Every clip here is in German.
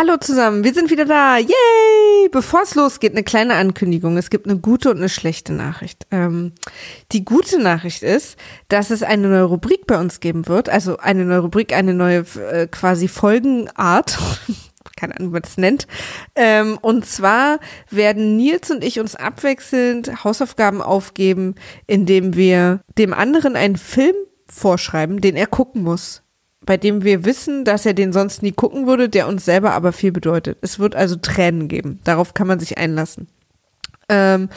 Hallo zusammen, wir sind wieder da. Yay! Bevor es losgeht, eine kleine Ankündigung. Es gibt eine gute und eine schlechte Nachricht. Ähm, die gute Nachricht ist, dass es eine neue Rubrik bei uns geben wird. Also eine neue Rubrik, eine neue äh, quasi Folgenart. Keine Ahnung, wie man das nennt. Ähm, und zwar werden Nils und ich uns abwechselnd Hausaufgaben aufgeben, indem wir dem anderen einen Film vorschreiben, den er gucken muss bei dem wir wissen, dass er den sonst nie gucken würde, der uns selber aber viel bedeutet. Es wird also Tränen geben. Darauf kann man sich einlassen. Ähm,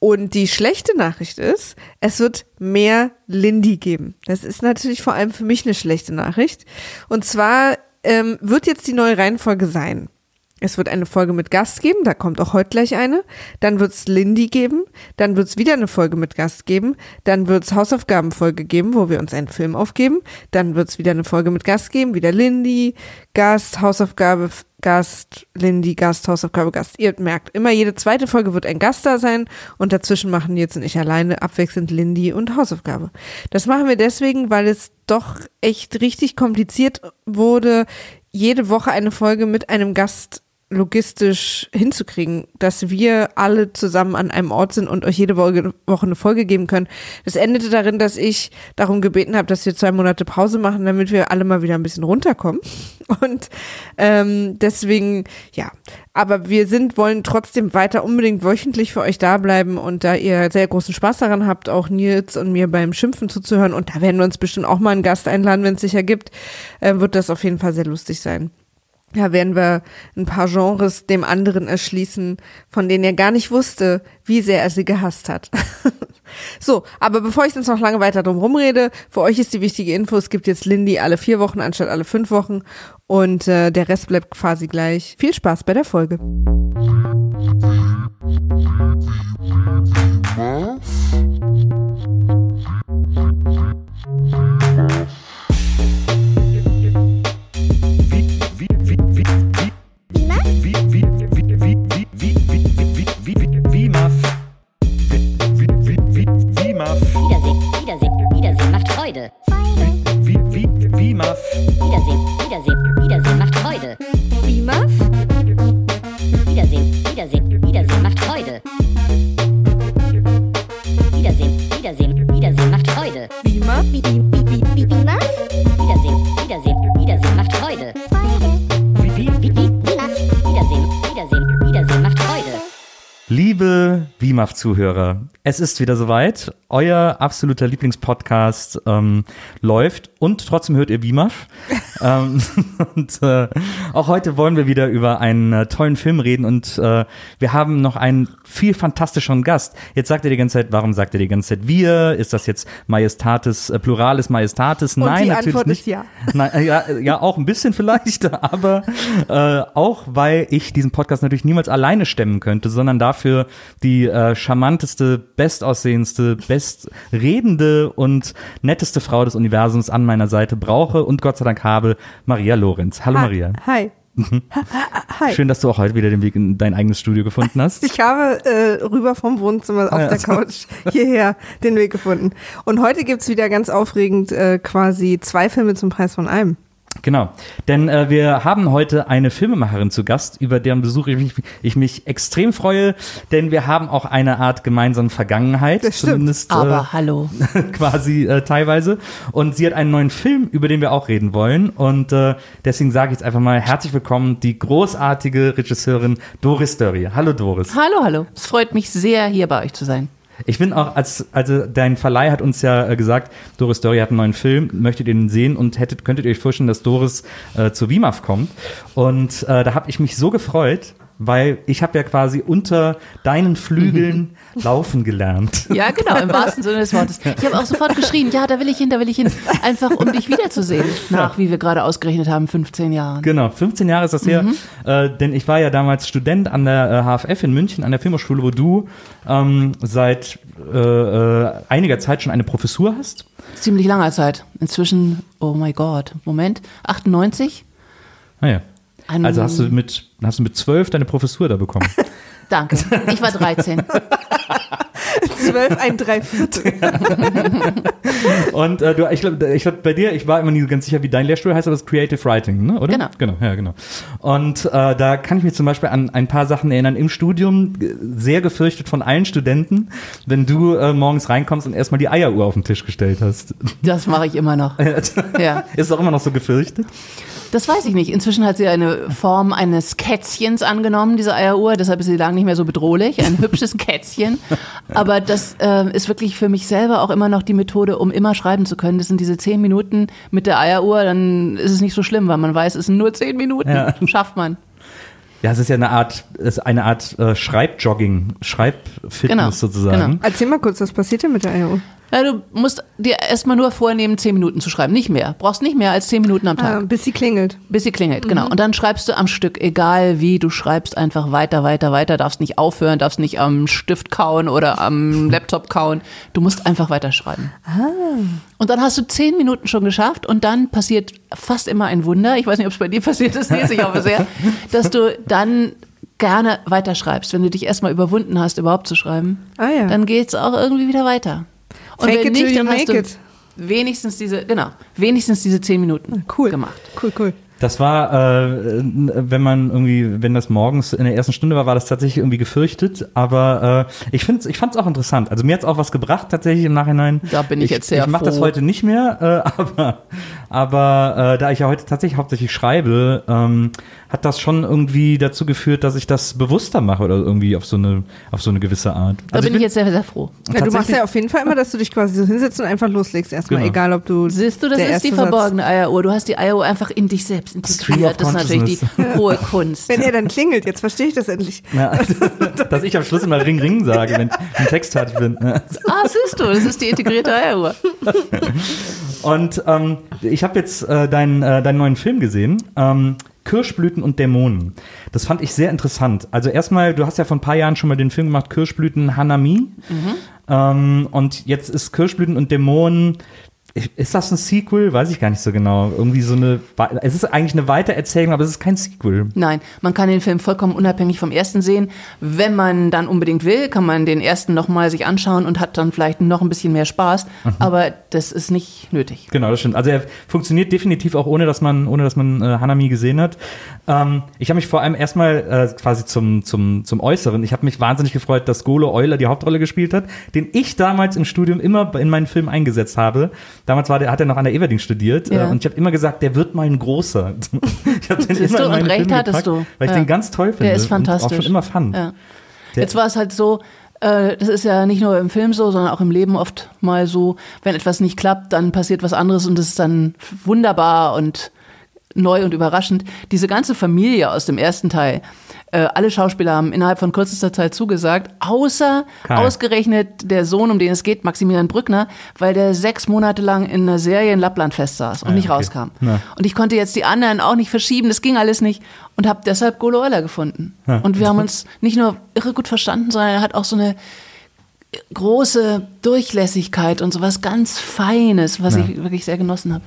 und die schlechte Nachricht ist, es wird mehr Lindy geben. Das ist natürlich vor allem für mich eine schlechte Nachricht. Und zwar ähm, wird jetzt die neue Reihenfolge sein. Es wird eine Folge mit Gast geben, da kommt auch heute gleich eine. Dann wird es Lindy geben, dann wird es wieder eine Folge mit Gast geben, dann wird es Hausaufgabenfolge geben, wo wir uns einen Film aufgeben, dann wird es wieder eine Folge mit Gast geben, wieder Lindy, Gast, Hausaufgabe, Gast, Lindy, Gast, Hausaufgabe, Gast. Ihr merkt, immer jede zweite Folge wird ein Gast da sein und dazwischen machen jetzt und ich alleine abwechselnd Lindy und Hausaufgabe. Das machen wir deswegen, weil es doch echt richtig kompliziert wurde, jede Woche eine Folge mit einem Gast logistisch hinzukriegen, dass wir alle zusammen an einem Ort sind und euch jede Woche, eine Folge geben können. Das endete darin, dass ich darum gebeten habe, dass wir zwei Monate Pause machen, damit wir alle mal wieder ein bisschen runterkommen. Und ähm, deswegen, ja, aber wir sind, wollen trotzdem weiter unbedingt wöchentlich für euch da bleiben und da ihr sehr großen Spaß daran habt, auch Nils und mir beim Schimpfen zuzuhören und da werden wir uns bestimmt auch mal einen Gast einladen, wenn es sich ergibt, äh, wird das auf jeden Fall sehr lustig sein ja, werden wir ein paar Genres dem anderen erschließen, von denen er gar nicht wusste, wie sehr er sie gehasst hat. so, aber bevor ich jetzt noch lange weiter drum rumrede, für euch ist die wichtige Info, es gibt jetzt Lindy alle vier Wochen anstatt alle fünf Wochen und äh, der Rest bleibt quasi gleich. Viel Spaß bei der Folge. WIMAF-Zuhörer, es ist wieder soweit. Euer absoluter Lieblingspodcast ähm, läuft und trotzdem hört ihr WIMAF. ähm, und äh, auch heute wollen wir wieder über einen äh, tollen Film reden und äh, wir haben noch einen viel fantastischeren Gast. Jetzt sagt ihr die ganze Zeit, warum sagt ihr die ganze Zeit wir? Ist das jetzt Majestatis, äh, Pluralis Majestatis? Und Nein, die natürlich Antwort nicht. ist ja. Nein, äh, ja, ja, auch ein bisschen vielleicht, aber äh, auch weil ich diesen Podcast natürlich niemals alleine stemmen könnte, sondern dafür die äh, charmanteste, bestaussehendste, bestredende und netteste Frau des Universums an meiner Seite brauche und Gott sei Dank habe, Maria Lorenz. Hallo Hi. Maria. Hi. Hi. Schön, dass du auch heute wieder den Weg in dein eigenes Studio gefunden hast. Ich habe äh, rüber vom Wohnzimmer auf Ja, der. Couch hierher den Weg gefunden. Und heute gibt's wieder ganz aufregend äh, quasi zwei Filme zum Preis von einem. Genau, denn äh, wir haben heute eine Filmemacherin zu Gast, über deren Besuch ich mich, ich mich extrem freue, denn wir haben auch eine Art gemeinsame Vergangenheit, Das stimmt. zumindest äh, Aber hallo. quasi äh, teilweise. Und sie hat einen neuen Film, über den wir auch reden wollen. Und äh, deswegen sage ich jetzt einfach mal herzlich willkommen, die großartige Regisseurin Doris Dörrie. Hallo Doris. Hallo, hallo. Es freut mich sehr, hier bei euch zu sein. Ich bin auch, als, also dein Verleih hat uns ja äh, gesagt, Doris Dörrie hat einen neuen Film, möchtet ihr den sehen und hättet, könntet ihr euch vorstellen, dass Doris äh, zu WIMAF kommt. Und äh, da habe ich mich so gefreut, weil ich habe ja quasi unter deinen Flügeln laufen gelernt. Ja, genau, im wahrsten Sinne des Wortes. Ich habe auch sofort geschrien, ja, da will ich hin, da will ich hin. Einfach, um dich wiederzusehen. Nach, wie wir gerade ausgerechnet haben, 15 Jahren. Genau, 15 Jahre ist das her, äh, denn ich war ja damals Student an der äh, HFF in München, an der Filmhochschule, wo du ähm, seit äh, äh, einiger Zeit schon eine Professur hast. Ziemlich langer Zeit. Inzwischen, oh mein Gott, Moment, 98? Naja. Ein- Also hast du mit hast du mit zwölf deine Professur da bekommen. Danke. Ich war 13. 12 ein Dreiviertel. Und äh, du, ich glaube, ich glaub, bei dir, ich war immer nie ganz sicher, wie dein Lehrstuhl heißt, aber es ist Creative Writing, ne? oder? Genau. Genau, ja, genau. Und äh, da kann ich mich zum Beispiel an ein paar Sachen erinnern. Im Studium äh, sehr gefürchtet von allen Studenten, wenn du äh, morgens reinkommst und erstmal die Eieruhr auf den Tisch gestellt hast. Das mache ich immer noch. Ja. Ist es auch immer noch so gefürchtet? Das weiß ich nicht. Inzwischen hat sie eine Form eines Kätzchens angenommen, diese Eieruhr. Deshalb ist sie lang nicht mehr so bedrohlich. Ein hübsches Kätzchen. Aber das äh, ist wirklich für mich selber auch immer noch die Methode, um immer schreiben zu können. Das sind diese zehn Minuten mit der Eieruhr. Dann ist es nicht so schlimm, weil man weiß, es sind nur zehn Minuten. Ja. Schafft man. Ja, es ist ja eine Art, es ist eine Art äh, Schreibjogging, Schreibfitness Genau, sozusagen. genau. Erzähl mal kurz, was passiert denn mit der Eieruhr? Ja, du musst dir erstmal nur vornehmen, zehn Minuten zu schreiben. Nicht mehr. Brauchst nicht mehr als zehn Minuten am Tag. Ah, bis sie klingelt. Bis sie klingelt, genau. Und dann schreibst du am Stück, egal wie, du schreibst einfach weiter, weiter, weiter, darfst nicht aufhören, darfst nicht am Stift kauen oder am Laptop kauen. Du musst einfach weiterschreiben. Und dann hast du zehn Minuten schon geschafft und dann passiert fast immer ein Wunder. Ich weiß nicht, ob es bei dir passiert ist, Nils, ich hoffe sehr, dass du dann gerne weiterschreibst. Wenn du dich erstmal überwunden hast, überhaupt zu schreiben, Ah ja. dann geht's auch irgendwie wieder weiter. Und Fake wenn it till nicht, you dann hast make du it. wenigstens diese, genau, wenigstens diese zehn Minuten Cool. gemacht. Cool, cool. Das war, äh, wenn man irgendwie, wenn das morgens in der ersten Stunde war, war das tatsächlich irgendwie gefürchtet. Aber äh, ich finde, ich fand es auch interessant. Also mir hat es auch was gebracht tatsächlich im Nachhinein. Da bin ich jetzt sehr Ich mache das heute nicht mehr, äh, aber, aber äh, da ich ja heute tatsächlich hauptsächlich schreibe, ähm, hat das schon irgendwie dazu geführt, dass ich das bewusster mache oder irgendwie auf so eine, auf so eine gewisse Art. Da Also bin ich jetzt sehr, sehr froh. Ja, du machst ja auf jeden Fall immer, dass du dich quasi so hinsetzt und einfach loslegst erstmal, Genau. egal ob du. Siehst du, das der ist die verborgene Eieruhr. Du hast die Eieruhr einfach in dich selbst integriert. Das ist natürlich die hohe Kunst. Wenn er dann klingelt, jetzt verstehe ich das endlich. Ja, dass ich am Schluss immer Ring Ring sage, wenn ich einen Text fertig bin. Ah, siehst du, das ist die integrierte Eieruhr. Und ähm, ich habe jetzt äh, deinen, äh, deinen neuen Film gesehen. Ähm, Kirschblüten und Dämonen. Das fand ich sehr interessant. Also erstmal, du hast ja vor ein paar Jahren schon mal den Film gemacht, Kirschblüten Hanami. Ähm, und jetzt ist Kirschblüten und Dämonen. Ist das ein Sequel? Weiß ich gar nicht so genau. Irgendwie so eine. Es ist eigentlich eine Weitererzählung, aber es ist kein Sequel. Nein, man kann den Film vollkommen unabhängig vom ersten sehen. Wenn man dann unbedingt will, kann man den ersten nochmal sich anschauen und hat dann vielleicht noch ein bisschen mehr Spaß. Aber das ist nicht nötig. Genau, das stimmt. Also er funktioniert definitiv auch ohne, dass man, ohne dass man äh, Hanami gesehen hat. Ähm, ich habe mich vor allem erstmal äh, quasi zum, zum, zum Äußeren. Ich habe mich wahnsinnig gefreut, dass Golo Euler die Hauptrolle gespielt hat, den ich damals im Studium immer in meinen Filmen eingesetzt habe. Damals war der, hat er noch an der Everding studiert Ja. äh, und ich habe immer gesagt, der wird mal ein großer. ich habe den immer du, in und recht Filme hattest gepackt, du. Weil ich den ganz toll finde. Der ist Und auch fantastisch. schon immer fand. Jetzt war es halt so, äh, das ist ja nicht nur im Film so, sondern auch im Leben oft mal so, wenn etwas nicht klappt, dann passiert was anderes und es ist dann wunderbar und neu und überraschend. Diese ganze Familie aus dem ersten Teil, äh, alle Schauspieler haben innerhalb von kürzester Zeit zugesagt, außer Karl. ausgerechnet der Sohn, um den es geht, Maximilian Brückner, weil der sechs Monate lang in einer Serie in Lappland festsaß und Ah ja, nicht okay. rauskam. Ja. Und ich konnte jetzt die anderen auch nicht verschieben, das ging alles nicht und habe deshalb Golo Euler gefunden. Ja. Und wir haben uns nicht nur irre gut verstanden, sondern er hat auch so eine große Durchlässigkeit und sowas ganz Feines, was ich wirklich sehr genossen habe.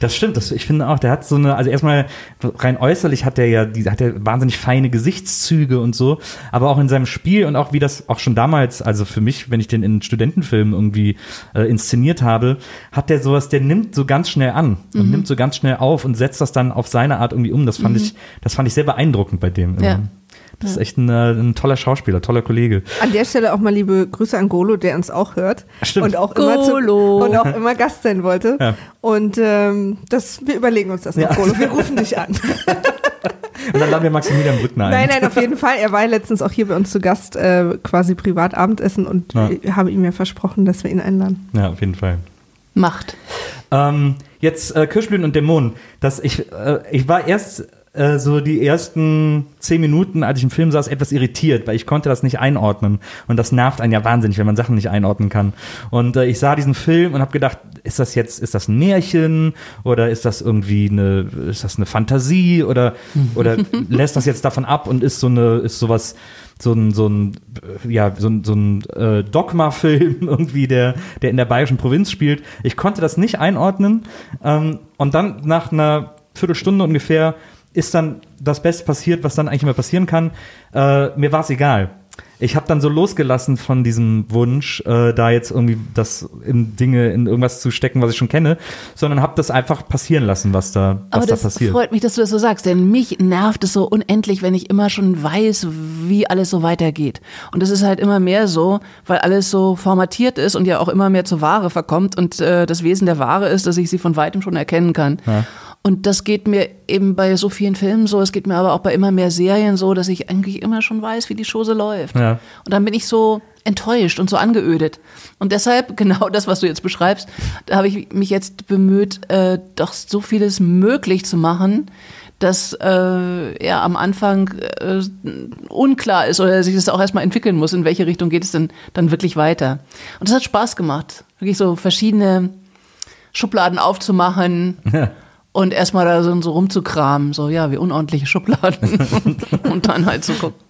Das stimmt, das, ich finde auch, der hat so eine, also erstmal rein äußerlich hat der ja, die, hat der wahnsinnig feine Gesichtszüge und so, aber auch in seinem Spiel und auch wie das auch schon damals, also für mich, wenn ich den in Studentenfilmen irgendwie äh, inszeniert habe, hat der sowas, der nimmt so ganz schnell an und nimmt so ganz schnell auf und setzt das dann auf seine Art irgendwie um. Das fand ich, das fand ich sehr beeindruckend bei dem. Ja. Das ist echt ein, äh, ein toller Schauspieler, toller Kollege. An der Stelle auch mal liebe Grüße an Golo, der uns auch hört. Stimmt. Und auch, immer zu, Golo. und auch immer Gast sein wollte. Ja. Und ähm, das, wir überlegen uns das noch, Ja. Golo. Wir rufen dich an. Und dann laden wir Maximilian Brückner ein. Nein, nein, auf jeden Fall. Er war ja letztens auch hier bei uns zu Gast, äh, quasi privat Abendessen und Ja. ich habe ihm ja versprochen, dass wir ihn einladen. Ja, auf jeden Fall. Macht. Ähm, jetzt äh, Kirschblüten und Dämonen. Das, ich, äh, ich war erst äh, so die ersten zehn Minuten, als ich im Film saß, etwas irritiert, weil ich konnte das nicht einordnen. Und das nervt einen ja wahnsinnig, wenn man Sachen nicht einordnen kann. Und äh, ich sah diesen Film und habe gedacht, ist das jetzt, ist das ein Märchen oder ist das irgendwie eine, ist das eine Fantasie oder, oder lässt das jetzt davon ab und ist so eine, ist sowas, so ein, so ein, äh, ja, so ein, so ein äh, Dogma-Film irgendwie, der, der in der bayerischen Provinz spielt. Ich konnte das nicht einordnen. Ähm, und dann nach einer Viertelstunde ungefähr ist dann das Beste passiert, was dann eigentlich immer passieren kann. Äh, mir war es egal. ich habe dann so losgelassen von diesem Wunsch, äh, da jetzt irgendwie das in Dinge, in irgendwas zu stecken, was ich schon kenne, sondern habe das einfach passieren lassen, was da, was Aber da das passiert. freut mich, dass du das so sagst, denn mich nervt es so unendlich, wenn ich immer schon weiß, wie alles so weitergeht. Und es ist halt immer mehr so, weil alles so formatiert ist und ja auch immer mehr zur Ware verkommt und äh, das Wesen der Ware ist, dass ich sie von weitem schon erkennen kann. Ja. Und das geht mir eben bei so vielen Filmen so, es geht mir aber auch bei immer mehr Serien so, dass ich eigentlich immer schon weiß, wie die Chose läuft. Ja. Und dann bin ich so enttäuscht und so angeödet. Und deshalb, genau das, was du jetzt beschreibst, da habe ich mich jetzt bemüht, äh, doch so vieles möglich zu machen, dass äh, ja am Anfang äh, unklar ist oder sich das auch erstmal entwickeln muss, in welche Richtung geht es denn dann wirklich weiter. Und das hat Spaß gemacht, wirklich so verschiedene Schubladen aufzumachen. Ja. Und erstmal da so, so rumzukramen, so ja, wie unordentliche Schubladen. und dann halt so gucken.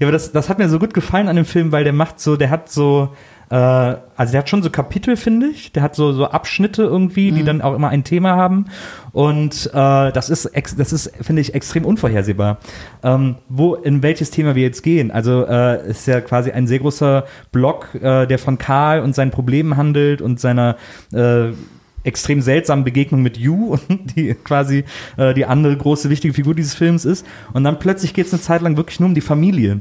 Ja, aber das, das hat mir so gut gefallen an dem Film, weil der macht so, der hat so, äh, also der hat schon so Kapitel, finde ich. Der hat so, so Abschnitte irgendwie, die dann auch immer ein Thema haben. Und äh, das ist, ex, das ist, finde ich, extrem unvorhersehbar. Ähm, wo, in welches Thema wir jetzt gehen. Also äh, ist ja quasi ein sehr großer Block, äh, der von Karl und seinen Problemen handelt und seiner äh, extrem seltsamen Begegnung mit Yu, die quasi äh, die andere große wichtige Figur dieses Films ist. Und dann plötzlich geht es eine Zeit lang wirklich nur um die Familie.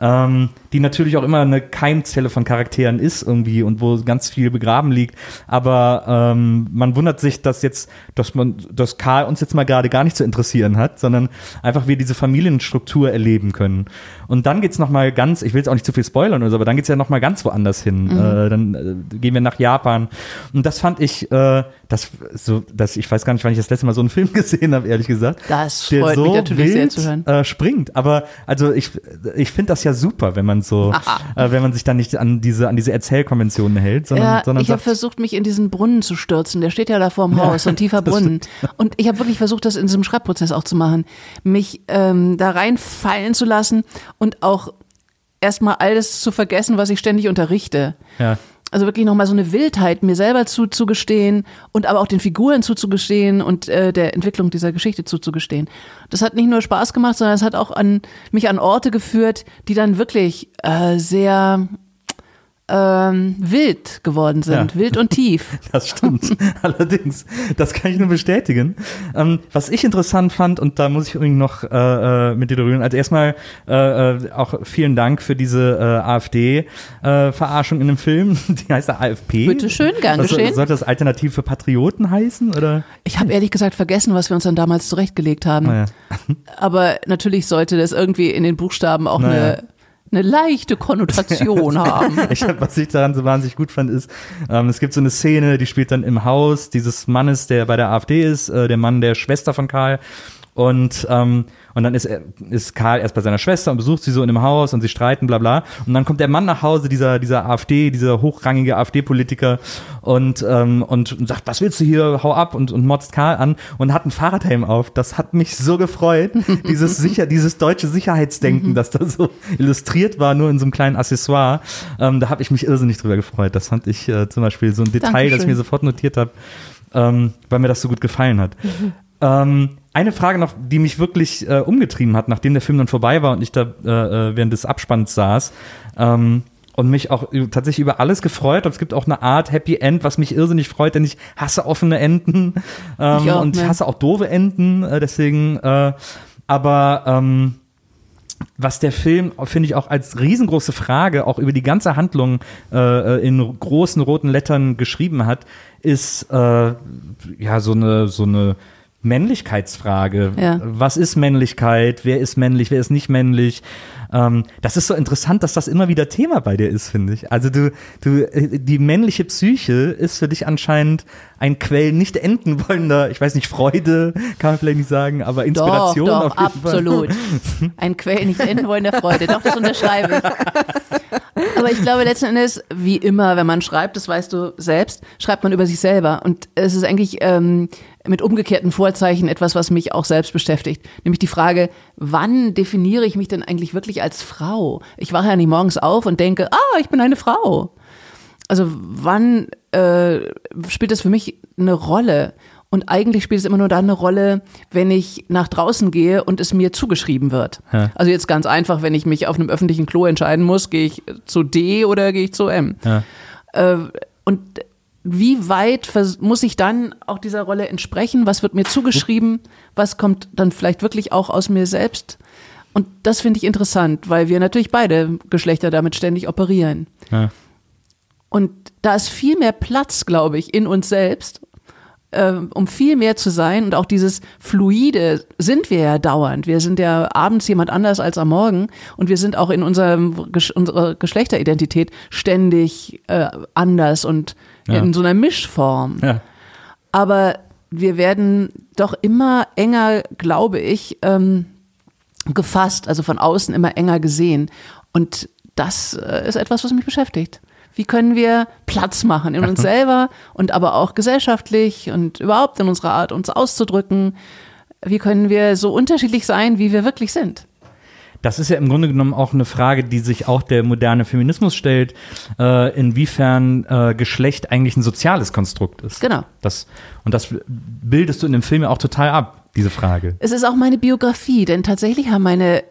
Ähm, die natürlich auch immer eine Keimzelle von Charakteren ist irgendwie und wo ganz viel begraben liegt. Aber ähm, man wundert sich, dass jetzt, dass man, dass Karl uns jetzt mal gerade gar nicht zu interessieren hat, sondern einfach wir diese Familienstruktur erleben können. Und dann geht's noch mal ganz, ich will jetzt auch nicht zu viel spoilern oder so, aber dann geht's ja noch mal ganz woanders hin. Äh, dann äh, gehen wir nach Japan. Und das fand ich, äh, das so, das, ich weiß gar nicht, wann ich das letzte Mal so einen Film gesehen habe, ehrlich gesagt. Das freut so mich natürlich sehr wild, zu hören. Äh, springt. Aber also ich, ich finde das ja super, wenn man so, äh, wenn man sich dann nicht an diese, an diese Erzählkonventionen hält, sondern, Ja, sondern ich habe versucht, mich in diesen Brunnen zu stürzen. Der steht ja da vor dem Haus, so ein tiefer Brunnen. Und ich habe wirklich versucht, das in diesem Schreibprozess auch zu machen. Mich ähm, da reinfallen zu lassen und auch erstmal alles zu vergessen, was ich ständig unterrichte. ja. Also wirklich nochmal so eine Wildheit mir selber zuzugestehen und aber auch den Figuren zuzugestehen und äh, der Entwicklung dieser Geschichte zuzugestehen. Das hat nicht nur Spaß gemacht, sondern es hat auch an mich an Orte geführt, die dann wirklich äh, sehr ähm, wild geworden sind, Ja. wild und tief. Das stimmt. Allerdings, das kann ich nur bestätigen. Ähm, was ich interessant fand, und da muss ich irgendwie noch äh, äh, mit dir darüber, also erstmal äh, äh, auch vielen Dank für diese äh, AfD-Verarschung in dem Film. Die heißt ja AFP. Bitteschön, gern Was, geschehen. Sollte das Alternativ für Patrioten heißen? Oder? Ich habe ehrlich gesagt vergessen, was wir uns dann damals zurechtgelegt haben. Naja. Aber natürlich sollte das irgendwie in den Buchstaben auch Naja. eine, eine leichte Konnotation haben. Ich, hab- was ich daran so wahnsinnig gut fand, ist, ähm, es gibt so eine Szene, die spielt dann im Haus dieses Mannes, der bei der AfD ist, äh, der Mann der Schwester von Karl. Und, ähm, und dann ist, er, ist Karl erst bei seiner Schwester und besucht sie so in dem Haus und sie streiten, bla bla. Und dann kommt der Mann nach Hause, dieser, dieser AfD, dieser hochrangige AfD-Politiker und, ähm, und, sagt, was willst du hier, hau ab und, und motzt Karl an und hat einen Fahrradhelm auf. Das hat mich so gefreut, dieses sicher, dieses deutsche Sicherheitsdenken, das da so illustriert war, nur in so einem kleinen Accessoire. Ähm, da habe ich mich irrsinnig drüber gefreut. Das fand ich äh, zum Beispiel so ein Detail, das ich Dankeschön. mir sofort notiert habe, ähm, weil mir das so gut gefallen hat. Ähm, eine Frage noch, die mich wirklich äh, umgetrieben hat, nachdem der Film dann vorbei war und ich da äh, äh, während des Abspanns saß ähm, und mich auch tatsächlich über alles gefreut habe. Es gibt auch eine Art Happy End, was mich irrsinnig freut, denn ich hasse offene Enden ähm, Ich auch, und ich ne? hasse auch doofe Enden. Äh, deswegen, äh, aber ähm, was der Film, finde ich, auch als riesengroße Frage auch über die ganze Handlung äh, in großen roten Lettern geschrieben hat, ist äh, ja so eine so eine Männlichkeitsfrage. Ja. Was ist Männlichkeit? Wer ist männlich? Wer ist nicht männlich? Ähm, das ist so interessant, dass das immer wieder Thema bei dir ist, finde ich. Also du, du, äh, die männliche Psyche ist für dich anscheinend ein Quell nicht enden wollender, ich weiß nicht, Freude, kann man vielleicht nicht sagen, aber Inspiration doch, doch, auf jeden Fall. absolut. Ein Quell nicht enden wollen der Freude. Doch, das unterschreibe ich. Aber ich glaube letzten Endes, wie immer, wenn man schreibt, das weißt du selbst, schreibt man über sich selber. Und es ist eigentlich ähm, mit umgekehrten Vorzeichen etwas, was mich auch selbst beschäftigt. Nämlich die Frage, wann definiere ich mich denn eigentlich wirklich als Frau? Ich wache ja nicht morgens auf und denke, ah, ich bin eine Frau. Also wann äh, spielt das für mich eine Rolle? Und eigentlich spielt es immer nur dann eine Rolle, wenn ich nach draußen gehe und es mir zugeschrieben wird. Ja. Also jetzt ganz einfach, wenn ich mich auf einem öffentlichen Klo entscheiden muss, gehe ich zu D oder gehe ich zu M. Ja. Äh, und wie weit muss ich dann auch dieser Rolle entsprechen? Was wird mir zugeschrieben? Was kommt dann vielleicht wirklich auch aus mir selbst? Und das finde ich interessant, weil wir natürlich beide Geschlechter damit ständig operieren. Ja. Und da ist viel mehr Platz, glaube ich, in uns selbst, ähm, um viel mehr zu sein. Und auch dieses Fluide sind wir ja dauernd. Wir sind ja abends jemand anders als am Morgen. Und wir sind auch in unserem, unserer Geschlechteridentität ständig äh, anders und Ja. in so einer Mischform. Ja. Aber wir werden doch immer enger, glaube ich, ähm, gefasst, also von außen immer enger gesehen. Und das äh, ist etwas, was mich beschäftigt. Wie können wir Platz machen in uns selber und aber auch gesellschaftlich und überhaupt in unserer Art, uns auszudrücken? Wie können wir so unterschiedlich sein, wie wir wirklich sind? Das ist ja im Grunde genommen auch eine Frage, die sich auch der moderne Feminismus stellt, äh, inwiefern äh, Geschlecht eigentlich ein soziales Konstrukt ist. Genau. Das, und das bildest du in dem Film ja auch total ab, diese Frage. Es ist auch meine Biografie, denn tatsächlich haben meine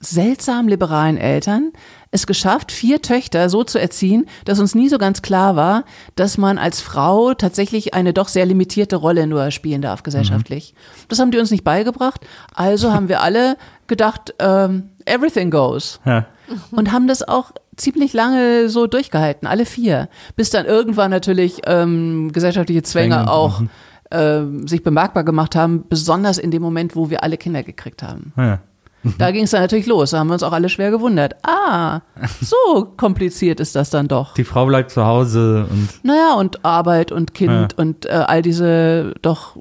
seltsam liberalen Eltern es geschafft, vier Töchter so zu erziehen, dass uns nie so ganz klar war, dass man als Frau tatsächlich eine doch sehr limitierte Rolle nur spielen darf gesellschaftlich. Das haben die uns nicht beigebracht. Also haben wir alle gedacht, ähm, everything goes. Ja. Und haben das auch ziemlich lange so durchgehalten, alle vier. Bis dann irgendwann natürlich ähm, gesellschaftliche Zwänge Zwänge, auch ähm, sich bemerkbar gemacht haben, besonders in dem Moment, wo wir alle Kinder gekriegt haben. Ja. Da ging es dann natürlich los. Da haben wir uns auch alle schwer gewundert. Ah, so kompliziert ist das dann doch. Die Frau bleibt zu Hause und Naja, und Arbeit und Kind und äh, all diese doch,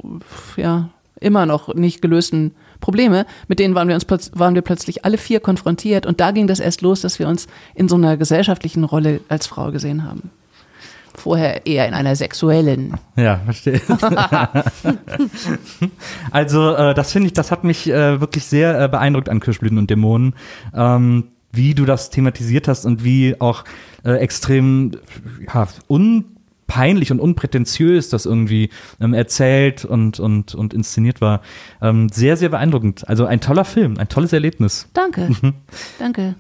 ja, immer noch nicht gelösten Probleme, mit denen waren wir uns waren wir plötzlich alle vier konfrontiert und da ging das erst los, dass wir uns in so einer gesellschaftlichen Rolle als Frau gesehen haben. Vorher eher in einer sexuellen. Ja, verstehe. also, äh, das finde ich, das hat mich äh, wirklich sehr äh, beeindruckt an Kirschblüten und Dämonen, ähm, wie du das thematisiert hast und wie auch äh, extrem ja, unpeinlich und unprätentiös das irgendwie ähm, erzählt und, und, und inszeniert war. Ähm, sehr, sehr beeindruckend. Also ein toller Film, ein tolles Erlebnis. Danke, danke.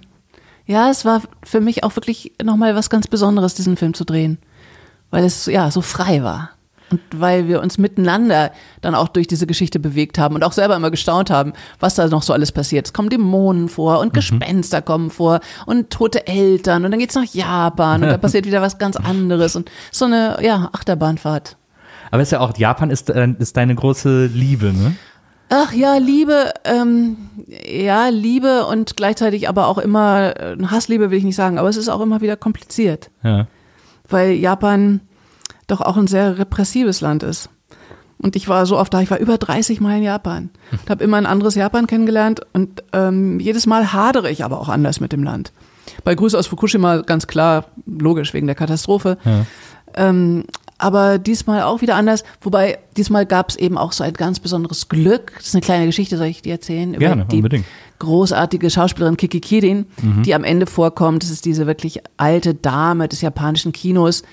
Ja, es war für mich auch wirklich nochmal was ganz Besonderes, diesen Film zu drehen. Weil es ja so frei war. Und weil wir uns miteinander dann auch durch diese Geschichte bewegt haben und auch selber immer gestaunt haben, was da noch so alles passiert. Es kommen Dämonen vor und Gespenster kommen vor und tote Eltern und dann geht's nach Japan und da passiert wieder was ganz anderes und so eine, ja, Achterbahnfahrt. Aber es ist ja auch, Japan ist, äh, ist deine große Liebe, ne? Ach ja, Liebe, ähm, ja, Liebe und gleichzeitig aber auch immer, äh, Hassliebe will ich nicht sagen, aber es ist auch immer wieder kompliziert, Ja. weil Japan doch auch ein sehr repressives Land ist. Und ich war so oft da, ich war über 30 Mal in Japan und habe immer ein anderes Japan kennengelernt und ähm, jedes Mal hadere ich aber auch anders mit dem Land. Bei Grüße aus Fukushima ganz klar, logisch, wegen der Katastrophe. Ja. Ähm, aber diesmal auch wieder anders. Wobei, diesmal gab es eben auch so ein ganz besonderes Glück. Das ist eine kleine Geschichte, soll ich dir erzählen? Über Gerne, die unbedingt. großartige Schauspielerin Kiki Kirin, die am Ende vorkommt. Das ist diese wirklich alte Dame des japanischen Kinos,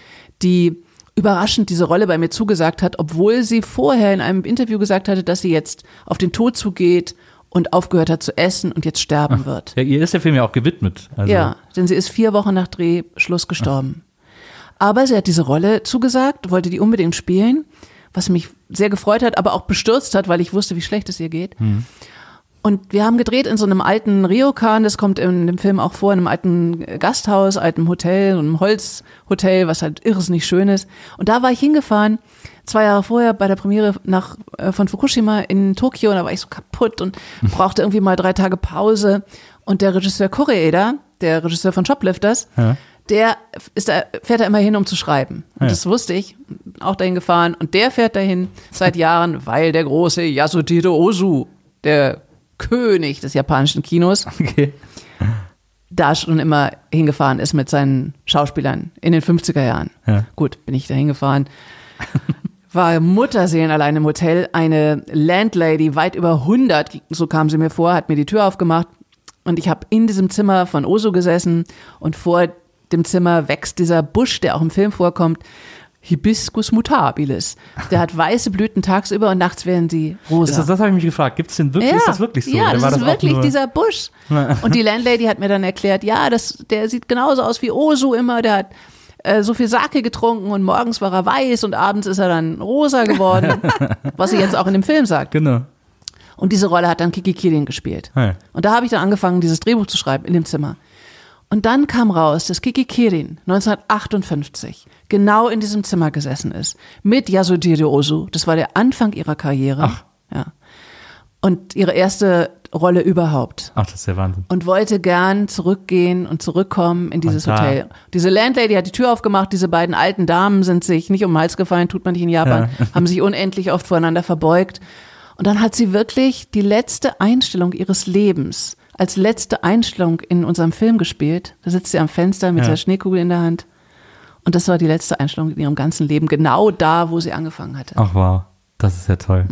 die überraschend diese Rolle bei mir zugesagt hat, obwohl sie vorher in einem Interview gesagt hatte, dass sie jetzt auf den Tod zugeht und aufgehört hat zu essen und jetzt sterben wird. ja. Ihr ist der Film ja auch gewidmet. Also, Ja, denn sie ist vier Wochen nach Drehschluss gestorben. Aber sie hat diese Rolle zugesagt, wollte die unbedingt spielen, was mich sehr gefreut hat, aber auch bestürzt hat, weil ich wusste, wie schlecht es ihr geht. Und wir haben gedreht in so einem alten Ryokan, das kommt in dem Film auch vor, in einem alten Gasthaus, altem Hotel, so einem Holzhotel, was halt irrsinnig schön ist. Und da war ich hingefahren, zwei Jahre vorher bei der Premiere nach, äh, von Fukushima in Tokio und da war ich so kaputt und brauchte irgendwie mal drei Tage Pause. Und der Regisseur Koreeda, der Regisseur von Shoplifters, Ja. der ist da, fährt da immer hin, um zu schreiben. Und Ja. das wusste ich, auch dahin gefahren. Und der fährt dahin seit Jahren, weil der große Yasujiro Ozu, der König des japanischen Kinos, Okay. da schon immer hingefahren ist mit seinen Schauspielern in den 50er Jahren. Ja. Gut, bin ich da hingefahren. War Mutterseelen allein im Hotel. Eine Landlady, weit über 100, so kam sie mir vor, hat mir die Tür aufgemacht. Und ich habe in diesem Zimmer von Oso gesessen und vor dem Zimmer wächst dieser Busch, der auch im Film vorkommt. Hibiscus mutabilis. Der hat weiße Blüten tagsüber und nachts werden sie rosa. Das, das habe ich mich gefragt. Gibt's den wirklich? ja, Ist das wirklich so? Ja, das war ist wirklich nur- dieser Busch. Und die Landlady hat mir dann erklärt, ja, das, der sieht genauso aus wie Osu immer. Der hat äh, so viel Sake getrunken und morgens war er weiß und abends ist er dann rosa geworden, was sie jetzt auch in dem Film sagt. Genau. Und diese Rolle hat dann Kiki Kirin gespielt. Ja. Und da habe ich dann angefangen, dieses Drehbuch zu schreiben in dem Zimmer. Und dann kam raus, dass Kiki Kirin 1958 genau in diesem Zimmer gesessen ist mit Yasujiri Ozu. Das war der Anfang ihrer Karriere. Ach. Ja. Und ihre erste Rolle überhaupt. Ach, das ist der Wahnsinn. Und wollte gern zurückgehen und zurückkommen in dieses Hotel. Diese Landlady hat die Tür aufgemacht, diese beiden alten Damen sind sich nicht um den Hals gefallen, tut man nicht in Japan, haben sich unendlich oft voreinander verbeugt. Und dann hat sie wirklich die letzte Einstellung ihres Lebens als letzte Einstellung in unserem Film gespielt. Da sitzt sie am Fenster mit Ja. der Schneekugel in der Hand. Und das war die letzte Einstellung in ihrem ganzen Leben, genau da, wo sie angefangen hatte. Ach wow, das ist ja toll.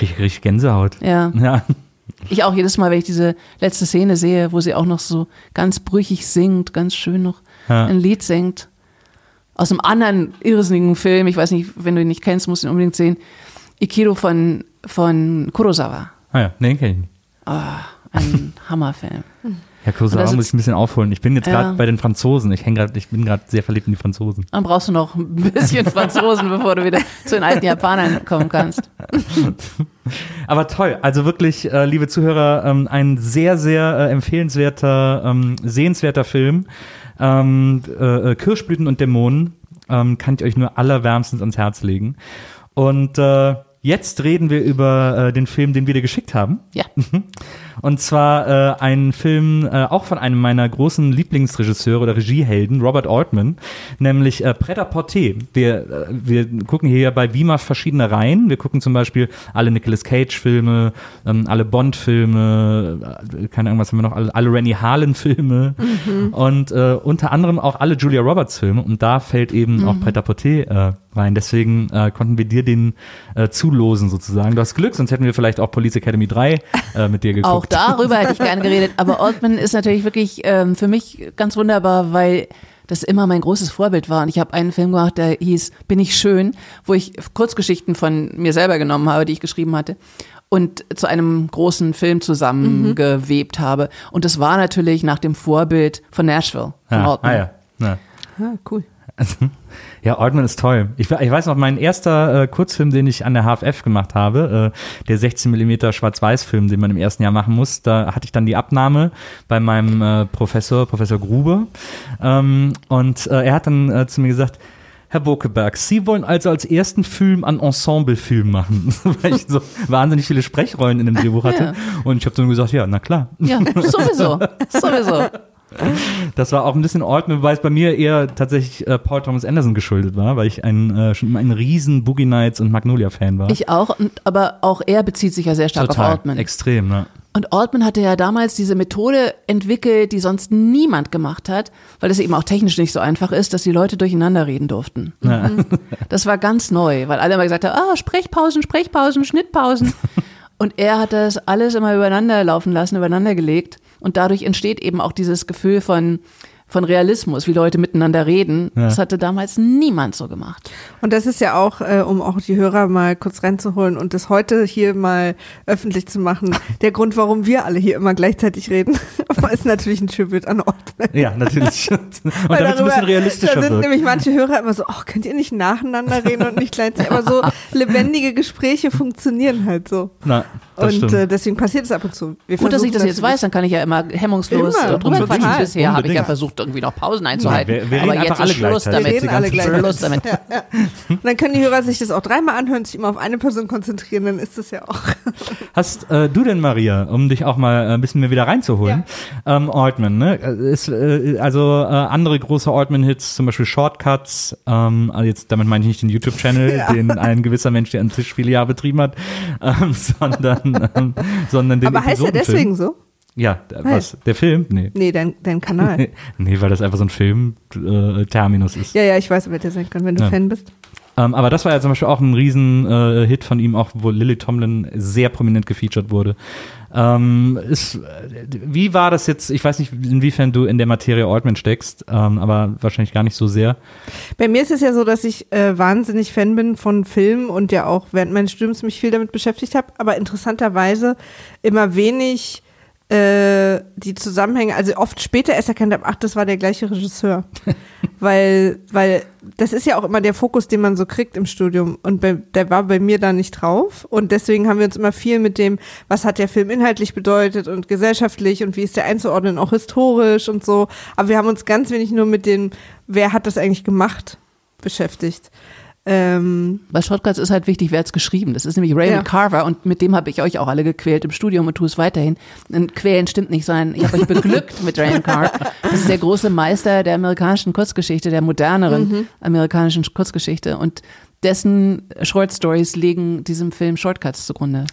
Richtig, richtig Gänsehaut. Mm. Ja. Ja. Ich auch jedes Mal, wenn ich diese letzte Szene sehe, wo sie auch noch so ganz brüchig singt, ganz schön noch Ja. ein Lied singt. Aus einem anderen irrsinnigen Film, ich weiß nicht, wenn du ihn nicht kennst, musst du ihn unbedingt sehen. Ikido von, von Kurosawa. Ah ja, nee, kenn ich nicht. Ein Hammerfilm. Herr Kurosawa muss ich ein bisschen aufholen. Ich bin jetzt gerade Ja. bei den Franzosen. Ich, grad, ich bin gerade sehr verliebt in die Franzosen. Dann brauchst du noch ein bisschen Franzosen, bevor du wieder zu den alten Japanern kommen kannst. Aber toll, also wirklich, äh, liebe Zuhörer, ähm, ein sehr, sehr äh, empfehlenswerter, ähm, sehenswerter Film. Ähm, äh, äh, Kirschblüten und Dämonen ähm, kann ich euch nur allerwärmstens ans Herz legen. Und äh, jetzt reden wir über äh, den Film, den wir dir geschickt haben. Ja. Und zwar äh, ein Film äh, auch von einem meiner großen Lieblingsregisseure oder Regiehelden, Robert Altman, nämlich äh, Pret à Porter. Wir, äh, wir gucken hier bei Beamer verschiedene Reihen. Wir gucken zum Beispiel alle Nicolas Cage-Filme, ähm, alle Bond-Filme, äh, keine Ahnung, was haben wir noch, alle, alle Rennie Harlan-Filme und äh, unter anderem auch alle Julia Roberts-Filme. Und da fällt eben auch Pret à Porter äh, rein. Deswegen äh, konnten wir dir den äh, zulosen sozusagen. Du hast Glück, sonst hätten wir vielleicht auch Police Academy 3 äh, mit dir geguckt. Auch darüber hätte ich gerne geredet. Aber Altman ist natürlich wirklich ähm, für mich ganz wunderbar, weil das immer mein großes Vorbild war. Und ich habe einen Film gemacht, der hieß Bin ich schön, wo ich Kurzgeschichten von mir selber genommen habe, die ich geschrieben hatte. Und zu einem großen Film zusammengewebt habe. Und das war natürlich nach dem Vorbild von Nashville, von Ja, Altman. ah ja. ja. Ah, cool. Ja, Altman ist toll. Ich, ich weiß noch, mein erster äh, Kurzfilm, den ich an der HFF gemacht habe, äh, der 16 mm Schwarz-Weiß-Film, den man im ersten Jahr machen muss, da hatte ich dann die Abnahme bei meinem äh, Professor, Professor Gruber. Ähm, und äh, er hat dann äh, zu mir gesagt, Herr Bokeberg, Sie wollen also als ersten Film einen Ensemble-Film machen, weil ich so wahnsinnig viele Sprechrollen in dem Drehbuch hatte. Ja. Und ich habe dann gesagt, ja, na klar. Ja, sowieso. sowieso. Das war auch ein bisschen Altman, wobei es bei mir eher tatsächlich äh, Paul Thomas Anderson geschuldet war, weil ich ein, äh, schon immer ein riesen Boogie Nights und Magnolia-Fan war. Ich auch, und, aber auch er bezieht sich ja sehr stark auf Altman. Extrem, ne? Und Altman hatte ja damals diese Methode entwickelt, die sonst niemand gemacht hat, weil es eben auch technisch nicht so einfach ist, dass die Leute durcheinander reden durften. Mhm. Das war ganz neu, weil alle immer gesagt haben, ah, Sprechpausen, Sprechpausen, Schnittpausen. Und er hat das alles immer übereinander laufen lassen, übereinander gelegt. Und dadurch entsteht eben auch dieses Gefühl von, von Realismus, wie Leute miteinander reden. Das hatte damals niemand so gemacht. Und das ist ja auch, äh, um auch die Hörer mal kurz reinzuholen und das heute hier mal öffentlich zu machen, der Grund, warum wir alle hier immer gleichzeitig reden, ist natürlich ein Tribute an Altman. Ja, natürlich. und Weil damit es ein bisschen darüber- realistischer Da sind wird. nämlich manche Hörer immer so, oh, könnt ihr nicht nacheinander reden und nicht gleichzeitig, aber so lebendige Gespräche funktionieren halt so. Na, das Und stimmt. äh, deswegen passiert es ab und zu. Wir Gut, dass ich das jetzt weiß, dann kann ich ja immer hemmungslos Immer, drüber quatschen. Bisher habe ich ja versucht, irgendwie noch Pausen einzuhalten. Ja, wir- wir Aber reden jetzt ist alle Schluss damit. Wir reden alle. Schluss damit. Ja, ja. Und dann können die Hörer sich das auch dreimal anhören, sich immer auf eine Person konzentrieren, dann ist das ja auch. Hast äh, du denn, Maria, um dich auch mal äh, ein bisschen mehr wieder reinzuholen, ähm, Altman, ne? Äh, Ist, äh, also äh, andere große Altman-Hits, zum Beispiel Shortcuts, ähm, also jetzt damit meine ich nicht den YouTube-Channel, Ja. den ein gewisser Mensch, der an Tisch viele Jahre betrieben hat, ähm, sondern, ähm, sondern den Aber heißt er deswegen so? Ja, der, was? Der Film? Nee. Nee, dein, dein Kanal. nee, weil das einfach so ein Film-Terminus ist. Ja, ja, ich weiß, wer der sein kann, wenn du Ja. Fan bist. Ähm, aber das war ja zum Beispiel auch ein riesen äh, Hit von ihm, auch wo Lily Tomlin sehr prominent gefeatured wurde. Ähm, ist, äh, wie war das jetzt? Ich weiß nicht, inwiefern du in der Materie Altman steckst, ähm, aber wahrscheinlich gar nicht so sehr. Bei mir ist es ja so, dass ich äh, wahnsinnig Fan bin von Filmen und ja auch während meines Studiums mich viel damit beschäftigt habe, aber interessanterweise immer wenig äh, die Zusammenhänge, also oft später erst erkannt habe, ach, das war der gleiche Regisseur. weil, weil das ist ja auch immer der Fokus, den man so kriegt im Studium. Und bei, der war bei mir da nicht drauf. Und deswegen haben wir uns immer viel mit dem, was hat der Film inhaltlich bedeutet und gesellschaftlich und wie ist der einzuordnen, auch historisch und so. Aber wir haben uns ganz wenig nur mit dem, wer hat das eigentlich gemacht, beschäftigt. Ähm, Bei Shortcuts ist halt wichtig, wer hat's geschrieben. Das ist nämlich Raymond Ja. Carver und mit dem habe ich euch auch alle gequält im Studium und tue es weiterhin. Und quälen stimmt nicht, sondern ich habe euch beglückt mit Raymond Carver. Das ist der große Meister der amerikanischen Kurzgeschichte, der moderneren amerikanischen Kurzgeschichte und dessen Short Stories legen diesem Film Shortcuts zugrunde.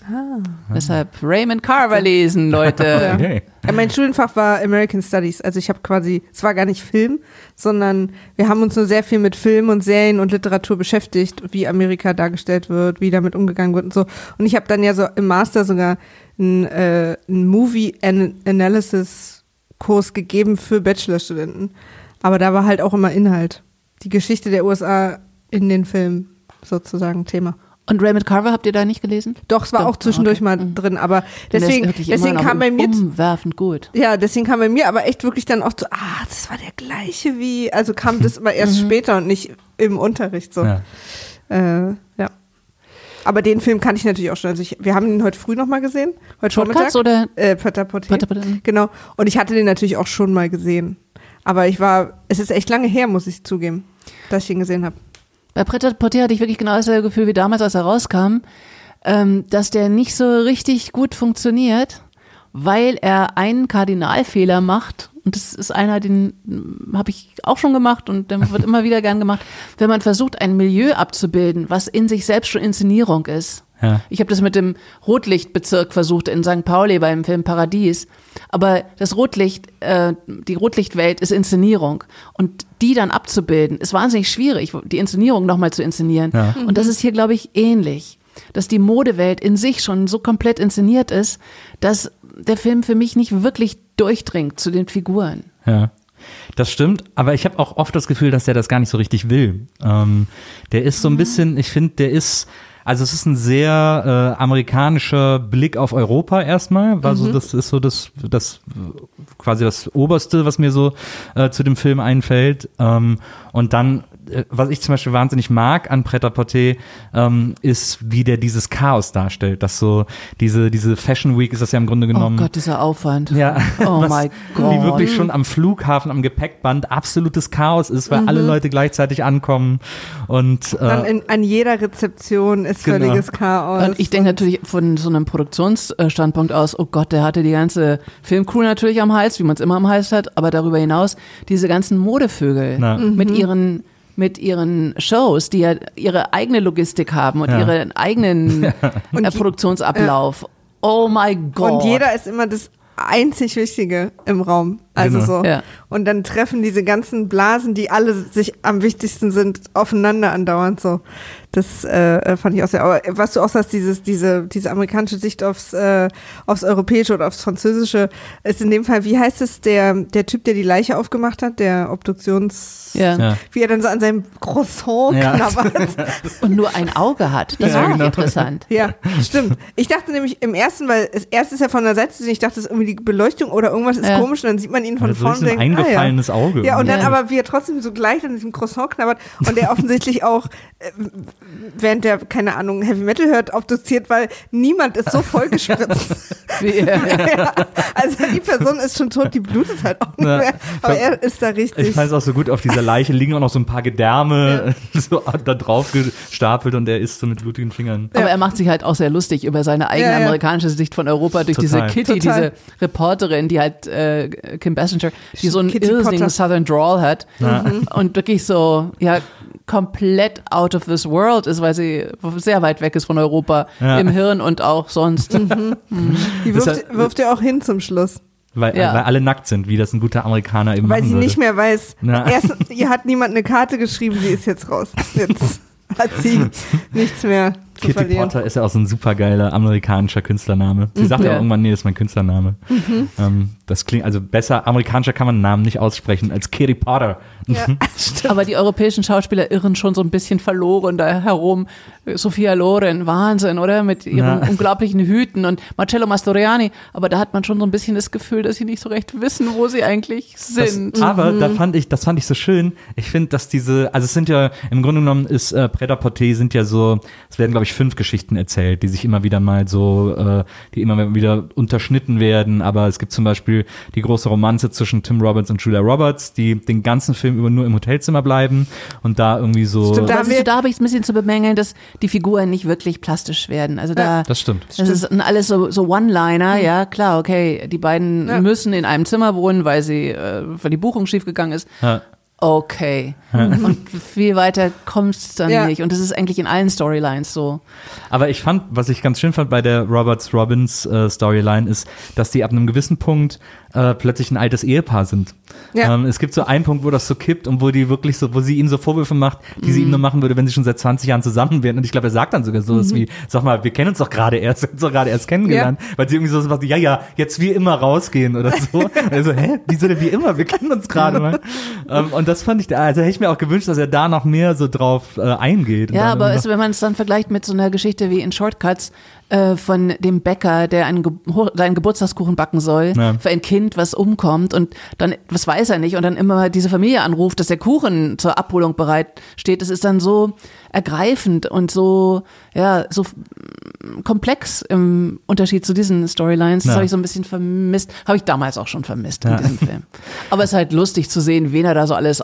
Deshalb Raymond Carver lesen, Leute. Okay. Ja, mein Studienfach war American Studies. Also ich habe quasi, es war gar nicht Film, sondern wir haben uns nur sehr viel mit Film und Serien und Literatur beschäftigt, wie Amerika dargestellt wird, wie damit umgegangen wird und so. Und ich habe dann ja so im Master sogar einen, äh, einen Movie An Analysis Kurs gegeben für Bachelorstudenten. Aber da war halt auch immer Inhalt. Die Geschichte der USA in den Filmen sozusagen Thema. Und Raymond Carver habt ihr da nicht gelesen? Doch, es war Doch, auch zwischendurch okay. mal Mhm. drin, aber deswegen, deswegen kam bei mir umwerfend gut. ja, deswegen kam bei mir aber echt wirklich dann auch so, ah, das war der gleiche wie, also kam das immer erst später und nicht im Unterricht so. Ja. Äh, ja. Aber den Film kannte ich natürlich auch schon. Also ich, wir haben ihn heute früh nochmal gesehen. Heute Vormittag. oder? Äh. Patapoté. Genau. Und ich hatte den natürlich auch schon mal gesehen. Aber ich war, es ist echt lange her, muss ich zugeben, dass ich ihn gesehen habe. Bei Pret Porter hatte ich wirklich genau dasselbe Gefühl wie damals, als er rauskam, ähm, dass der nicht so richtig gut funktioniert, weil er einen Kardinalfehler macht. Und das ist einer, den habe ich auch schon gemacht und der wird immer wieder gern gemacht, wenn man versucht, ein Milieu abzubilden, was in sich selbst schon Inszenierung ist. Ja. Ich habe das mit dem Rotlichtbezirk versucht in St. Pauli beim Film Paradies. Aber das Rotlicht, äh, die Rotlichtwelt ist Inszenierung. Und die dann abzubilden, ist wahnsinnig schwierig, die Inszenierung nochmal zu inszenieren. Ja. Und das ist hier, glaube ich, ähnlich. Dass die Modewelt in sich schon so komplett inszeniert ist, dass der Film für mich nicht wirklich durchdringt zu den Figuren. Ja. Das stimmt, aber ich habe auch oft das Gefühl, dass der das gar nicht so richtig will. Ähm, der ist so ein bisschen, ich finde, der ist, also es ist ein sehr äh, amerikanischer Blick auf Europa erstmal, weil so das ist so das, das quasi das Oberste, was mir so äh, zu dem Film einfällt. Ähm, und dann, was ich zum Beispiel wahnsinnig mag an Pret à Porter, ähm, ist, wie der dieses Chaos darstellt. Dass so diese, diese Fashion Week ist das ja im Grunde Oh genommen. Gott, dieser Aufwand. Ja, Oh mein Wie Gott. wirklich schon am Flughafen, am Gepäckband absolutes Chaos ist, weil alle Leute gleichzeitig ankommen und Dann äh, in, an jeder Rezeption ist Genau. völliges Chaos. Und ich denke natürlich von so einem Produktionsstandpunkt aus, oh Gott, der hatte die ganze Filmcrew natürlich am Hals, wie man es immer am Hals hat, aber darüber hinaus diese ganzen Modevögel Na. mit ihren mit ihren Shows, die ja ihre eigene Logistik haben und Ja. ihren eigenen äh, Und Produktionsablauf. Oh mein Gott. Und jeder ist immer das einzig Wichtige im Raum. Also Genau. so. Ja. Und dann treffen diese ganzen Blasen, die alle sich am wichtigsten sind, aufeinander andauernd so. Das äh, fand ich auch sehr. Aber was du auch sagst, dieses, diese, diese amerikanische Sicht aufs, äh, aufs Europäische oder aufs Französische, ist in dem Fall, wie heißt es, der, der Typ, der die Leiche aufgemacht hat, der Obduktions... Ja. Ja. Wie er dann so an seinem Croissant Ja. knabbert. Und nur ein Auge hat. Das Ja, war genau. interessant. Ja, stimmt. Ich dachte nämlich im ersten, weil das erste ist ja von der Seite zu sehen, ich dachte, das ist irgendwie die Beleuchtung oder irgendwas ist Ja. komisch und dann sieht man ihn von Also vorne und ein ah, ja. eingefallenes Auge. Ja, und dann aber wie er trotzdem so gleich an diesem Croissant knabbert und der offensichtlich auch, äh, während der, keine Ahnung, Heavy Metal hört, obduziert, weil niemand ist so vollgespritzt. Wie, ja, also die Person ist schon tot, die blutet halt auch nicht Ja. mehr. Aber er ist da richtig. ich fand es auch so gut, auf dieser Leiche liegen auch noch so ein paar Gedärme so da drauf gestapelt und er isst so mit blutigen Fingern. Aber er macht sich halt auch sehr lustig über seine eigene Ja, ja. amerikanische Sicht von Europa durch diese Total. Kitty, Total. diese Reporterin, die halt äh, Kim Basinger, die so einen Kitty irrsinnigen Potter. Southern Drawl hat und wirklich so ja komplett out of this world ist, weil sie sehr weit weg ist von Europa Ja. im Hirn und auch sonst. die Das wirft, ja- wirft auch hin zum Schluss. Weil, Ja. weil alle nackt sind, wie das ein guter Amerikaner eben Weil sie würde. nicht mehr weiß, Ja. erst, ihr hat niemand eine Karte geschrieben, sie ist jetzt raus. Jetzt hat sie nichts mehr Kitty verlieren. Potter ist ja auch so ein supergeiler amerikanischer Künstlername. Sie sagt ja irgendwann, nee, das ist mein Künstlername. Ähm, das klingt, also besser, amerikanischer kann man einen Namen nicht aussprechen als Kitty Potter. Ja, stimmt. Aber die europäischen Schauspieler irren schon so ein bisschen verloren da herum. Sophia Loren, Wahnsinn, oder? Mit ihren Ja. unglaublichen Hüten und Marcello Mastroianni. Aber da hat man schon so ein bisschen das Gefühl, dass sie nicht so recht wissen, wo sie eigentlich sind. Das, aber da fand ich, das fand ich so schön. Ich finde, dass diese, also es sind ja, im Grunde genommen ist äh, Pret-à-Porter sind ja so, es werden, glaube ich, fünf Geschichten erzählt, die sich immer wieder mal so, äh, die immer wieder unterschnitten werden. Aber es gibt zum Beispiel die große Romanze zwischen Tim Roberts und Julia Roberts, die den ganzen Film über nur im Hotelzimmer bleiben und da irgendwie so. Stimmt, da Da, habe ich es ein bisschen zu bemängeln, dass die Figuren nicht wirklich plastisch werden. Also da, das stimmt. das ist alles so, so One-Liner, ja klar, okay, die beiden Ja. müssen in einem Zimmer wohnen, weil sie, äh, weil die Buchung schiefgegangen ist. Ja. Okay. Und viel weiter kommt's dann Ja. nicht. Und das ist eigentlich in allen Storylines so. Aber ich fand, was ich ganz schön fand bei der Roberts Robbins äh, Storyline ist, dass die ab einem gewissen Punkt äh, plötzlich ein altes Ehepaar sind. Ja. Ähm, es gibt so einen Punkt, wo das so kippt und wo die wirklich so, wo sie ihm so Vorwürfe macht, die Mhm. sie ihm nur machen würde, wenn sie schon seit 20 Jahren zusammen wären. Und ich glaube, er sagt dann sogar so was Mhm. wie, sag mal, wir kennen uns doch gerade erst, wir haben uns doch gerade erst kennengelernt, weil sie irgendwie so sagt, ja, ja, jetzt wie immer rausgehen oder so. also, hä, wieso denn wie immer? Wir kennen uns gerade mal. ähm, und das fand ich, also hätte ich mir auch gewünscht, dass er da noch mehr so drauf äh, eingeht. Ja, aber es, wenn man es dann vergleicht mit so einer Geschichte wie in Shortcuts von dem Bäcker, der einen Ge seinen Geburtstagskuchen backen soll Ja. für ein Kind, was umkommt und dann, was weiß er nicht und dann immer diese Familie anruft, dass der Kuchen zur Abholung bereit steht, das ist dann so ergreifend und so, ja, so komplex im Unterschied zu diesen Storylines. Das Ja. habe ich so ein bisschen vermisst, habe ich damals auch schon vermisst in Ja. diesem Film. Aber es ist halt lustig zu sehen, wen er da so alles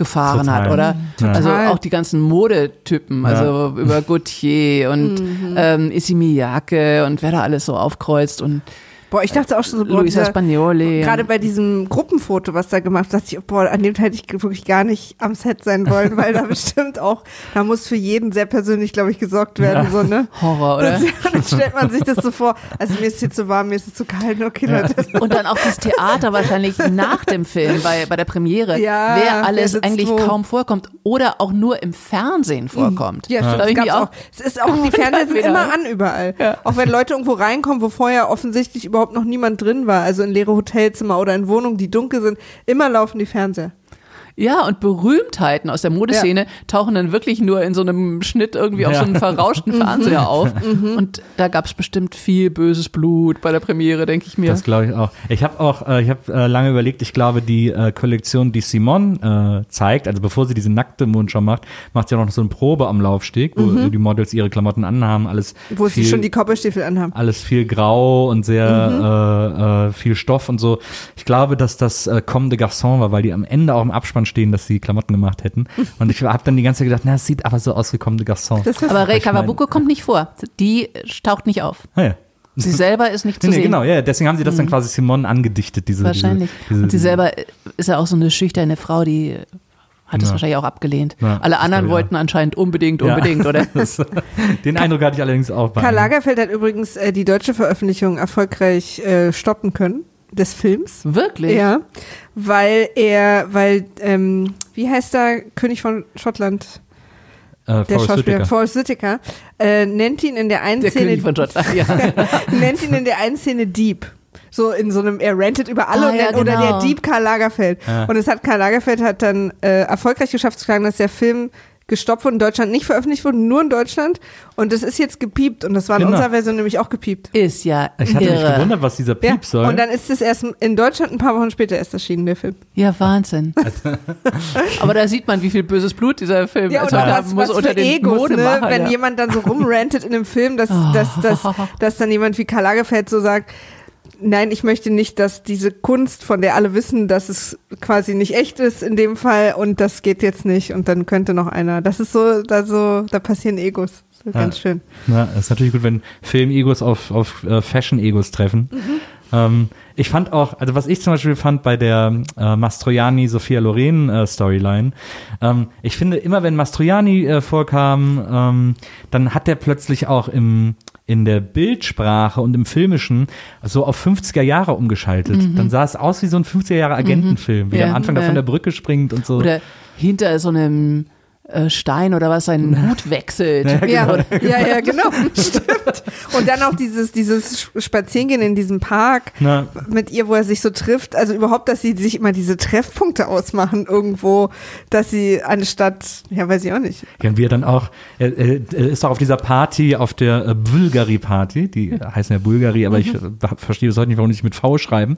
aufgefahren Total. hat, oder? Ja. Also Total. auch die ganzen Modetypen, also über Gautier und ähm, Issey Miyake und wer da alles so aufkreuzt und Boah, ich dachte auch schon so, boah, Luisa Spagnoli. Gerade bei diesem Gruppenfoto, was da gemacht dachte ich, boah, an dem hätte ich wirklich gar nicht am Set sein wollen, weil da bestimmt auch, da muss für jeden sehr persönlich, glaube ich, gesorgt werden, Ja. so, ne? Horror, oder? Das, dann stellt man sich das so vor, also mir ist hier zu warm, mir ist es zu kalt, okay, Leute. Und dann auch das Theater wahrscheinlich nach dem Film, bei, bei der Premiere, Ja, wer alles eigentlich wo? kaum vorkommt oder auch nur im Fernsehen vorkommt. Ja, Da stimmt. ich mich gab's auch, auch, es ist auch, die Fernseher sind immer an überall. Ja. Auch wenn Leute irgendwo reinkommen, wo vorher offensichtlich überhaupt noch niemand drin war, also in leere Hotelzimmer oder in Wohnungen, die dunkel sind, immer laufen die Fernseher. Ja, und Berühmtheiten aus der Modeszene tauchen dann wirklich nur in so einem Schnitt irgendwie auf Ja. so einem verrauschten Mhm. Fernseher auf. Und da gab es bestimmt viel böses Blut bei der Premiere, denke ich mir. Das glaube ich auch. Ich habe auch, äh, ich habe äh, lange überlegt, ich glaube, die äh, Kollektion, die Simone äh, zeigt, also bevor sie diese nackte Mondschau macht, macht sie auch noch so eine Probe am Laufsteg, wo die Models ihre Klamotten anhaben, alles Mhm. Wo viel, sie schon die Kopperstiefel anhaben. alles viel grau und sehr Mhm. äh, äh, viel Stoff und so. Ich glaube, dass das äh, Comme de Garçon war, weil die am Ende auch im Abspann stehen, dass sie Klamotten gemacht hätten. Und ich habe dann die ganze Zeit gedacht, na, es sieht aber so aus wie Comme de Garçon. Das Aber Rei Ich mein- Kawabuko kommt nicht vor. Die taucht nicht auf. ah, ja. Sie selber ist nicht zu Nee, nee, sehen. genau, ja, deswegen haben sie das dann quasi Simone angedichtet, diese Wahrscheinlich. Diese, diese, und sie selber ist ja auch so eine schüchterne Frau, die hat es Ja. wahrscheinlich auch abgelehnt. Ja, Alle das anderen glaub ich wollten anscheinend unbedingt, Ja. unbedingt, oder? Das, den Eindruck hatte ich allerdings auch bei Karl Lagerfeld hat übrigens äh, die deutsche Veröffentlichung erfolgreich äh, stoppen können des Films. Wirklich? Ja, weil er, weil, ähm, wie heißt der König von Schottland? äh, Der Forrest Schauspieler. Forrest Whitaker äh, nennt ihn in der einen Der Szene König von Schottland, ja. nennt ihn in der einen Szene Dieb. So in so einem, er rentet über alle Ah, und ja, nennt, oder genau. der Dieb Karl Lagerfeld. Ja. Und es hat Karl Lagerfeld hat dann äh, erfolgreich geschafft zu sagen, dass der Film gestoppt wurde, in Deutschland nicht veröffentlicht wurde, nur in Deutschland. Und das ist jetzt gepiept und das war in Genau. unserer Version nämlich auch gepiept. Ist ja Ich hatte mich irre. gewundert, was dieser Ja. Piep soll. Und dann ist es erst in Deutschland ein paar Wochen später erst erschienen, der Film. Ja, Wahnsinn. Aber da sieht man, wie viel böses Blut dieser Film Ja, und also auch haben was, muss was unter für den Egos, ne? Wenn ja. jemand dann so rumrantet in einem Film, dass, dass, dass, dass dann jemand wie Karl Lagerfeld so sagt, nein, ich möchte nicht, dass diese Kunst, von der alle wissen, dass es quasi nicht echt ist in dem Fall und das geht jetzt nicht und dann könnte noch einer. Das ist so, da so, da passieren Egos. Ja. Ganz schön. Es ist natürlich gut, wenn Film-Egos auf, auf äh, Fashion-Egos treffen. Ähm, ich fand auch, also was ich zum Beispiel fand bei der äh, Mastroianni Sophia Loren äh, ähm, ich finde immer, wenn Mastroianni äh, vorkam, ähm, dann hat der plötzlich auch im in der Bildsprache und im Filmischen so auf 50er Jahre umgeschaltet. Dann sah es aus wie so ein 50er Jahre Agentenfilm, wie Ja, am Anfang da ja. von der Brücke springt und so. Oder hinter so einem Stein oder was seinen Hut wechselt. Ja, ja, ja, genau. Stimmt. Und dann auch dieses, dieses Spazierengehen in diesem Park Na. mit ihr, wo er sich so trifft. Also überhaupt, dass sie sich immer diese Treffpunkte ausmachen irgendwo, dass sie anstatt, ja, weiß ich auch nicht. Ja, und wie er dann auch, er, er er ist auch auf dieser Party, auf der äh, Bulgari-Party, die heißen ja Bulgari, aber ich äh, verstehe bis heute nicht, warum die sich mit V schreiben.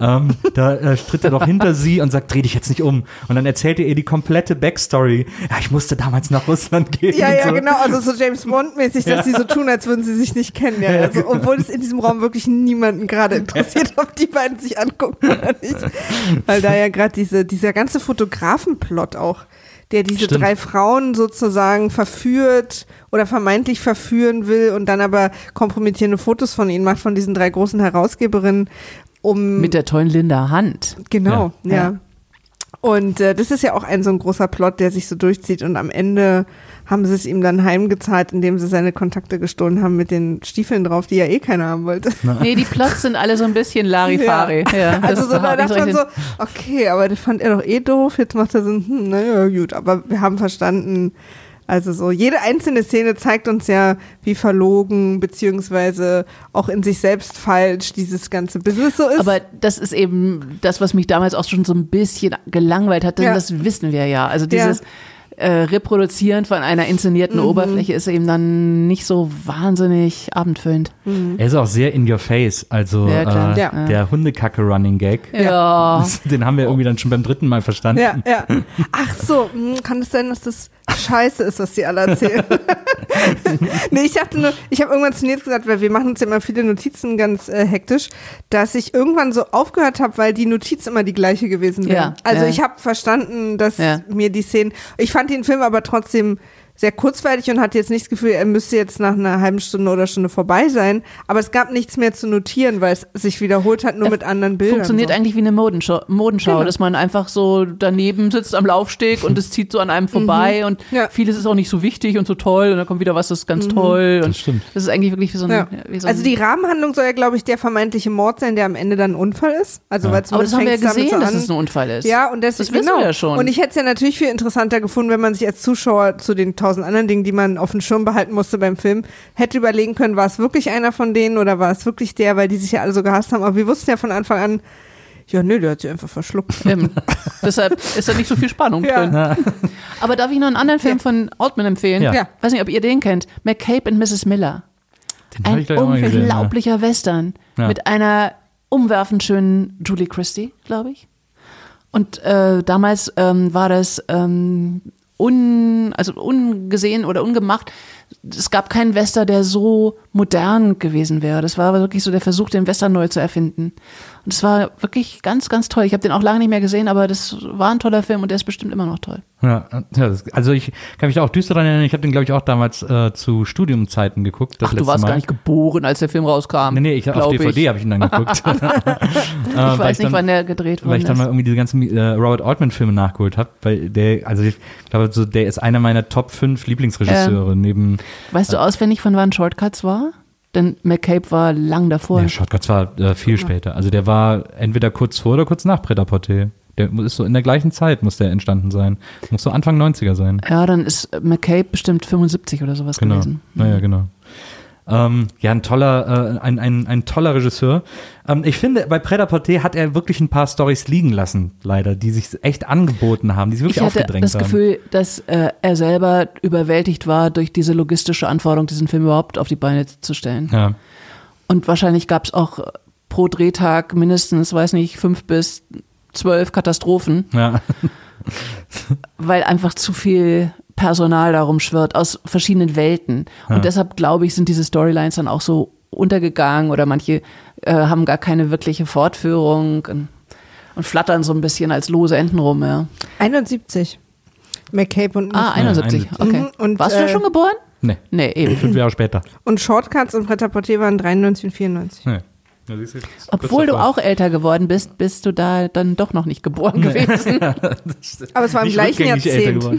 Ähm, da äh, tritt er doch hinter sie und sagt, dreh dich jetzt nicht um. Und dann erzählt er ihr die komplette Backstory. Ja, ich musste damals nach Russland gehen. Ja, ja, so. genau. Also so James Bond-mäßig, dass sie so tun, als würden sie sich nicht kennen. Ja. Ja, Also, genau. obwohl es in diesem Raum wirklich niemanden gerade interessiert, ob die beiden sich angucken oder nicht. Weil da ja gerade diese, dieser ganze Fotografenplot auch, der diese Stimmt. drei Frauen sozusagen verführt oder vermeintlich verführen will und dann aber kompromittierende Fotos von ihnen macht, von diesen drei großen Herausgeberinnen, um Mit der tollen Linda Hand. Genau, ja. Ja. Und äh, das ist ja auch ein so ein großer Plot, der sich so durchzieht. Und am Ende haben sie es ihm dann heimgezahlt, indem sie seine Kontakte gestohlen haben mit den Stiefeln drauf, die ja eh keiner haben wollte. Nee, die Plots sind alle so ein bisschen Larifari. Ja. Also das so, da dachte man so, okay, aber das fand er doch eh doof, jetzt macht er so, hm, naja, gut, aber wir haben verstanden, also so, jede einzelne Szene zeigt uns ja, wie verlogen, beziehungsweise auch in sich selbst falsch dieses ganze Business so ist. Aber das ist eben das, was mich damals auch schon so ein bisschen gelangweilt hat, denn Ja. das wissen wir ja. Also Ja. dieses äh, Reproduzieren von einer inszenierten Mhm. Oberfläche ist eben dann nicht so wahnsinnig abendfüllend. Er ist auch sehr in your face. Also Ja, äh, Ja. der Hundekacke-Running-Gag. Ja. Den haben wir irgendwie dann schon beim dritten Mal verstanden. Ja, ja. Ach so, hm, kann es sein, dass das scheiße ist, was die alle erzählen? nee, ich dachte nur, ich habe irgendwann zu Nils gesagt, weil wir machen uns ja immer viele Notizen ganz äh, hektisch, dass ich irgendwann so aufgehört habe, weil die Notiz immer die gleiche gewesen wäre. Ja, also ja. ich habe verstanden, dass Ja. mir die Szenen, ich fand den Film aber trotzdem sehr kurzweilig und hatte jetzt nicht das Gefühl, er müsste jetzt nach einer halben Stunde oder Stunde vorbei sein. Aber es gab nichts mehr zu notieren, weil es sich wiederholt hat, nur Er mit anderen Bildern. Funktioniert so. eigentlich wie eine Modenschau, Modenschau Genau. dass man einfach so daneben sitzt am Laufsteg und es zieht so an einem vorbei und Mhm. Ja. vieles ist auch nicht so wichtig und so toll und dann kommt wieder was, das ist ganz toll. Und Das stimmt. Das ist eigentlich wirklich wie so ein. Ja. Wie so ein Also die Rahmenhandlung soll ja, glaube ich, der vermeintliche Mord sein, der am Ende dann ein Unfall ist. Also Ja. weil aber das haben wir ja gesehen, so dass es ein Unfall ist. Ja, und deswegen, Das wissen genau. wir ja schon. Und ich hätte es ja natürlich viel interessanter gefunden, wenn man sich als Zuschauer zu den tausend anderen Dingen, die man auf dem Schirm behalten musste beim Film, hätte überlegen können, war es wirklich einer von denen oder war es wirklich der, weil die sich ja alle so gehasst haben. Aber wir wussten ja von Anfang an, ja, nö, der hat sich einfach verschluckt. Ähm, deshalb ist da nicht so viel Spannung Ja. drin. Aber darf ich noch einen anderen Film Ja. von Altman empfehlen? Ja. Ja. Weiß nicht, ob ihr den kennt. McCabe and Mrs. Miller. Den Ein ich mal gesehen, ja. unglaublicher Western Ja. mit einer umwerfend schönen Julie Christie, glaube ich. Und äh, damals ähm, war das ähm, un, also ungesehen oder ungemacht. Es gab keinen Western, der so modern gewesen wäre. Das war wirklich so der Versuch, den Western neu zu erfinden. Und es war wirklich ganz, ganz toll. Ich habe den auch lange nicht mehr gesehen, aber das war ein toller Film und der ist bestimmt immer noch toll. Ja, also ich kann mich da auch düster daran erinnern, ich habe den, glaube ich, auch damals äh, zu Studiumzeiten geguckt. Ach, du warst Mal. gar nicht geboren, als der Film rauskam. Nee, nee, ich, auf DVD habe ich ihn dann geguckt. Äh, Ich weiß nicht, wann der gedreht weil worden ich dann mal irgendwie diese ganzen äh, Robert Altman-Filme nachgeholt habe, weil der, also ich glaube, so, der ist einer meiner Top 5 Lieblingsregisseure neben Weißt du auswendig, von wann Shortcuts war? Denn McCabe war lang davor. Ja, Shotguns war äh, viel später. Also der war entweder kurz vor oder kurz nach Pret-à-Porter. Der ist so in der gleichen Zeit muss der entstanden sein. Muss so Anfang 90er sein. Ja, dann ist McCabe bestimmt 75 oder sowas Genau. gewesen. Naja, genau. Ähm, ja, ein toller, äh, ein, ein, ein toller Regisseur. Ähm, ich finde, bei Pret-à-Porter hat er wirklich ein paar Stories liegen lassen, leider, die sich echt angeboten haben, die sich wirklich Ich hatte aufgedrängt das haben. Gefühl, dass äh, er selber überwältigt war durch diese logistische Anforderung, diesen Film überhaupt auf die Beine zu stellen. ja. Und wahrscheinlich gab es auch pro Drehtag mindestens, weiß nicht, fünf bis zwölf Katastrophen, Ja. weil einfach zu viel Personal darum schwirrt aus verschiedenen Welten. Und Ja. deshalb, glaube ich, sind diese Storylines dann auch so untergegangen oder manche äh, haben gar keine wirkliche Fortführung und, und flattern so ein bisschen als lose Enten rum. Ja. 71. McCabe und Ah, 71, 71. okay. Mhm, und, Warst du äh, da schon geboren? Nee, Nee, eben. fünf Jahre später. Und Shortcuts und Pret-à-Porter waren 93 und 94. Nee. Ja, du, Obwohl du auch älter geworden bist, bist du da dann doch noch nicht geboren gewesen. Aber es war im Nicht gleichen Jahrzehnt.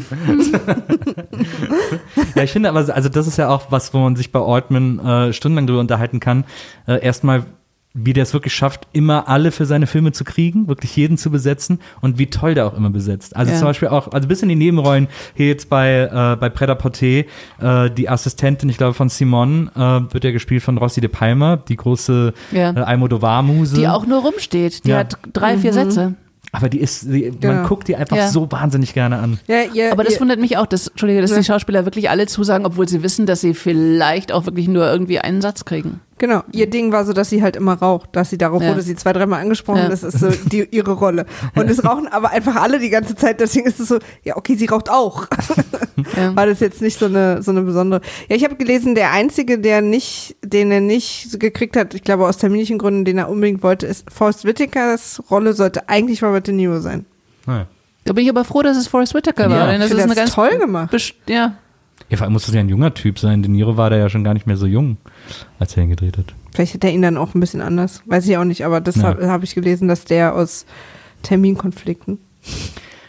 ja, ich finde aber, also das ist ja auch was, wo man sich bei Altman äh, stundenlang drüber unterhalten kann. Äh, erstmal, wie der es wirklich schafft, immer alle für seine Filme zu kriegen, wirklich jeden zu besetzen und wie toll der auch immer besetzt. Also Ja. zum Beispiel auch, also bis in die Nebenrollen, hier jetzt bei, äh, bei Preda Porté, äh, die Assistentin, ich glaube von Simon, äh, wird ja gespielt von Rossi de Palma, die große Ja. äh, Almodovar-Muse. Die auch nur rumsteht. Die Ja. hat drei, vier Sätze. Aber die ist, die, man Genau. guckt die einfach Ja. so wahnsinnig gerne an. Ja, ihr, Aber das ihr, wundert mich auch, dass, Entschuldige, dass Ja. die Schauspieler wirklich alle zusagen, obwohl sie wissen, dass sie vielleicht auch wirklich nur irgendwie einen Satz kriegen. Genau, ihr Ding war so, dass sie halt immer raucht, dass sie darauf Ja. wurde sie zwei, dreimal angesprochen, Ja. das ist so die, ihre Rolle. Und es rauchen aber einfach alle die ganze Zeit, deswegen ist es so, ja, okay, sie raucht auch. Ja. War das jetzt nicht so eine, so eine besondere. Ja, ich habe gelesen, der einzige, der nicht, den er nicht gekriegt hat, ich glaube aus terminlichen Gründen, den er unbedingt wollte, ist Forrest Whitakers Rolle sollte eigentlich Robert De Niro sein. Naja. Da bin ich aber froh, dass es Forrest Whitaker Ja. war. Denn das Ich ist eine das ganz toll gemacht. best- Ja. Ja, vor allem muss das ja ein junger Typ sein. De Niro war da ja schon gar nicht mehr so jung, als er ihn gedreht hat. Vielleicht hätte er ihn dann auch ein bisschen anders, weiß ich auch nicht, aber das Ja. habe hab ich gelesen, dass der aus Terminkonflikten.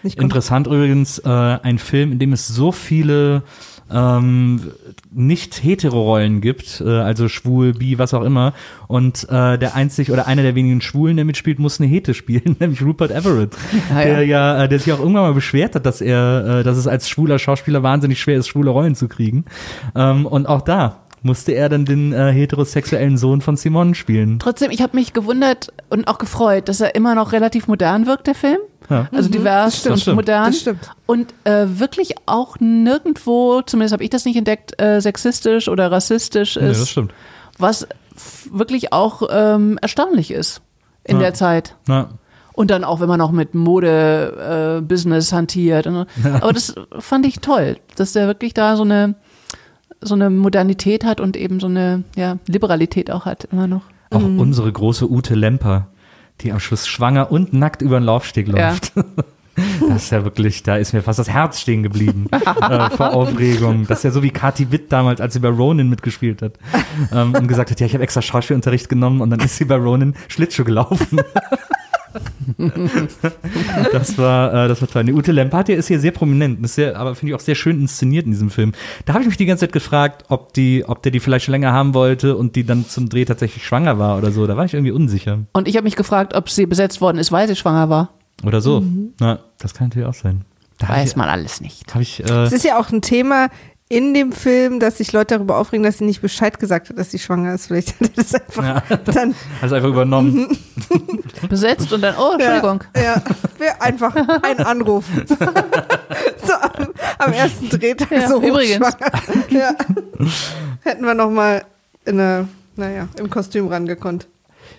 Interessant übrigens, äh, ein Film, in dem es so viele ähm, nicht-hetero-Rollen gibt, äh, also schwul, bi, was auch immer. Und äh, der einzig oder einer der wenigen Schwulen, der mitspielt, muss eine Hete spielen, nämlich Rupert Everett, Ja, ja. der ja, äh, der sich auch irgendwann mal beschwert hat, dass er, äh, dass es als schwuler Schauspieler wahnsinnig schwer ist, schwule Rollen zu kriegen. Ähm, und auch da musste er dann den äh, heterosexuellen Sohn von Simon spielen. Trotzdem, ich habe mich gewundert und auch gefreut, dass er immer noch relativ modern wirkt, der Film. Ja. Also divers stimmt. und stimmt. modern. Das stimmt. Und äh, wirklich auch nirgendwo, zumindest habe ich das nicht entdeckt, äh, sexistisch oder rassistisch Nee, ist. das stimmt. was wirklich auch ähm, erstaunlich ist in Ja. der Zeit. Ja. Und dann auch, wenn man auch mit Mode, äh, Business hantiert. Und, aber das fand ich toll, dass der wirklich da so eine, so eine Modernität hat und eben so eine ja, Liberalität auch hat, immer noch. Auch Mhm. unsere große Ute Lemper, die am Schluss schwanger und nackt über den Laufsteg Ja. läuft. Das ist ja wirklich, da ist mir fast das Herz stehen geblieben äh, vor Aufregung. Das ist ja so wie Kathi Witt damals, als sie bei Ronin mitgespielt hat ähm, und gesagt hat, ja, ich habe extra Schauspielunterricht genommen und dann ist sie bei Ronin Schlittschuh gelaufen. das war, äh, das war toll. Die Ute Lempertier ist hier sehr prominent, ist sehr, aber finde ich auch sehr schön inszeniert in diesem Film. Da habe ich mich die ganze Zeit gefragt, ob die, ob der die vielleicht schon länger haben wollte und die dann zum Dreh tatsächlich schwanger war oder so. Da war ich irgendwie unsicher. Und ich habe mich gefragt, ob sie besetzt worden ist, weil sie schwanger war. Oder so. Mhm. Na, das kann natürlich auch sein. Da Weiß ich, man alles nicht. Ich, äh, Es ist ja auch ein Thema in dem Film, dass sich Leute darüber aufregen, dass sie nicht Bescheid gesagt hat, dass sie schwanger ist. Vielleicht hat er das einfach Ja. dann. also einfach übernommen. Besetzt und dann, oh, Entschuldigung. Ja, ja wäre einfach ein Anruf. so am, am ersten Drehtag Ja, so übrigens. Ja. Hätten wir noch mal in eine, naja, im Kostüm rangekonnt.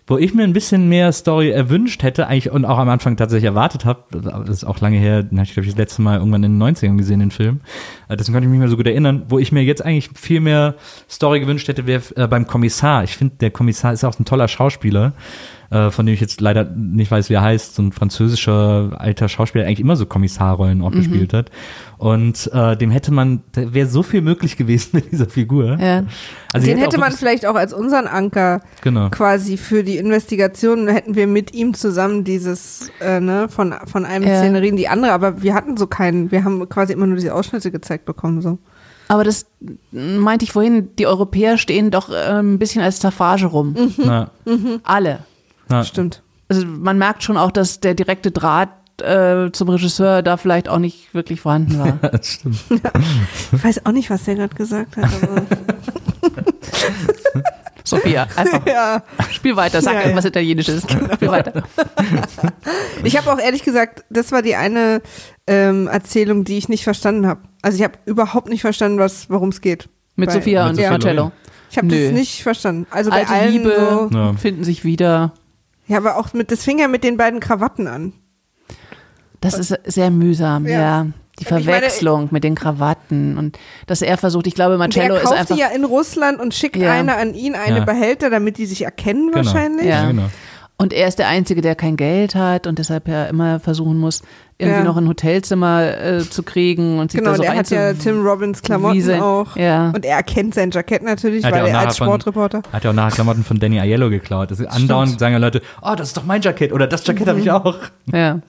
Wo ich mir ein bisschen mehr Story erwünscht hätte, eigentlich und auch am Anfang tatsächlich erwartet habe, das ist auch lange her, den habe ich glaube ich das letzte Mal irgendwann in den 90ern gesehen, den Film. Äh, Deswegen konnte ich mich nicht so gut erinnern. Wo ich mir jetzt eigentlich viel mehr Story gewünscht hätte, wäre äh, beim Kommissar. Ich finde, der Kommissar ist auch ein toller Schauspieler, äh, von dem ich jetzt leider nicht weiß, wie er heißt. So ein französischer alter Schauspieler, der eigentlich immer so Kommissarrollen auch gespielt hat. Und äh, dem hätte man, da wäre so viel möglich gewesen mit dieser Figur. Ja. Also Den hätte man vielleicht auch als unseren Anker Genau. quasi für die Investigation, hätten wir mit ihm zusammen dieses, äh, ne, von, von einem Ja. Szenerien die andere, aber wir hatten so keinen, wir haben quasi immer nur diese Ausschnitte gezeigt bekommen, so. Aber das meinte ich vorhin, die Europäer stehen doch äh, ein bisschen als Staffage rum. Na, Alle. Na, Stimmt. Also man merkt schon auch, dass der direkte Draht äh, zum Regisseur da vielleicht auch nicht wirklich vorhanden war. das stimmt. Ich weiß auch nicht, was der gerade gesagt hat, aber Sophia, einfach ja. spiel weiter, sag Ja, ja. irgendwas Italienisches. Spiel weiter. Ich habe auch ehrlich gesagt, das war die eine ähm, Erzählung, die ich nicht verstanden habe. Also ich habe überhaupt nicht verstanden, was, worum es geht. Mit Bei- Sophia und Marcello. Ich habe das nicht verstanden. Also bei Alte allen Liebe so. Ja. finden sich wieder. Ja, aber auch mit, das fing ja mit den beiden Krawatten an. Das ist sehr mühsam, Ja. ja. Die Ich meine, Verwechslung mit den Krawatten und dass er versucht, ich glaube, Marcello er ist kauft einfach. die ja in Russland und schickt Ja. eine an ihn, eine Ja. Behälter, damit die sich erkennen Genau. wahrscheinlich. Ja. genau. Und er ist der Einzige, der kein Geld hat und deshalb ja immer versuchen muss, irgendwie Ja. noch ein Hotelzimmer äh, zu kriegen und sich Genau, da so der hat ja Tim Robbins Klamotten wieseln. auch. Ja. Und er erkennt sein Jackett natürlich, Hat weil er als von- Sportreporter. Hat ja auch nachher Klamotten von Danny Aiello geklaut. Also andauernd sagen ja Leute, oh, das ist doch mein Jackett oder das Jackett habe ich auch. Ja.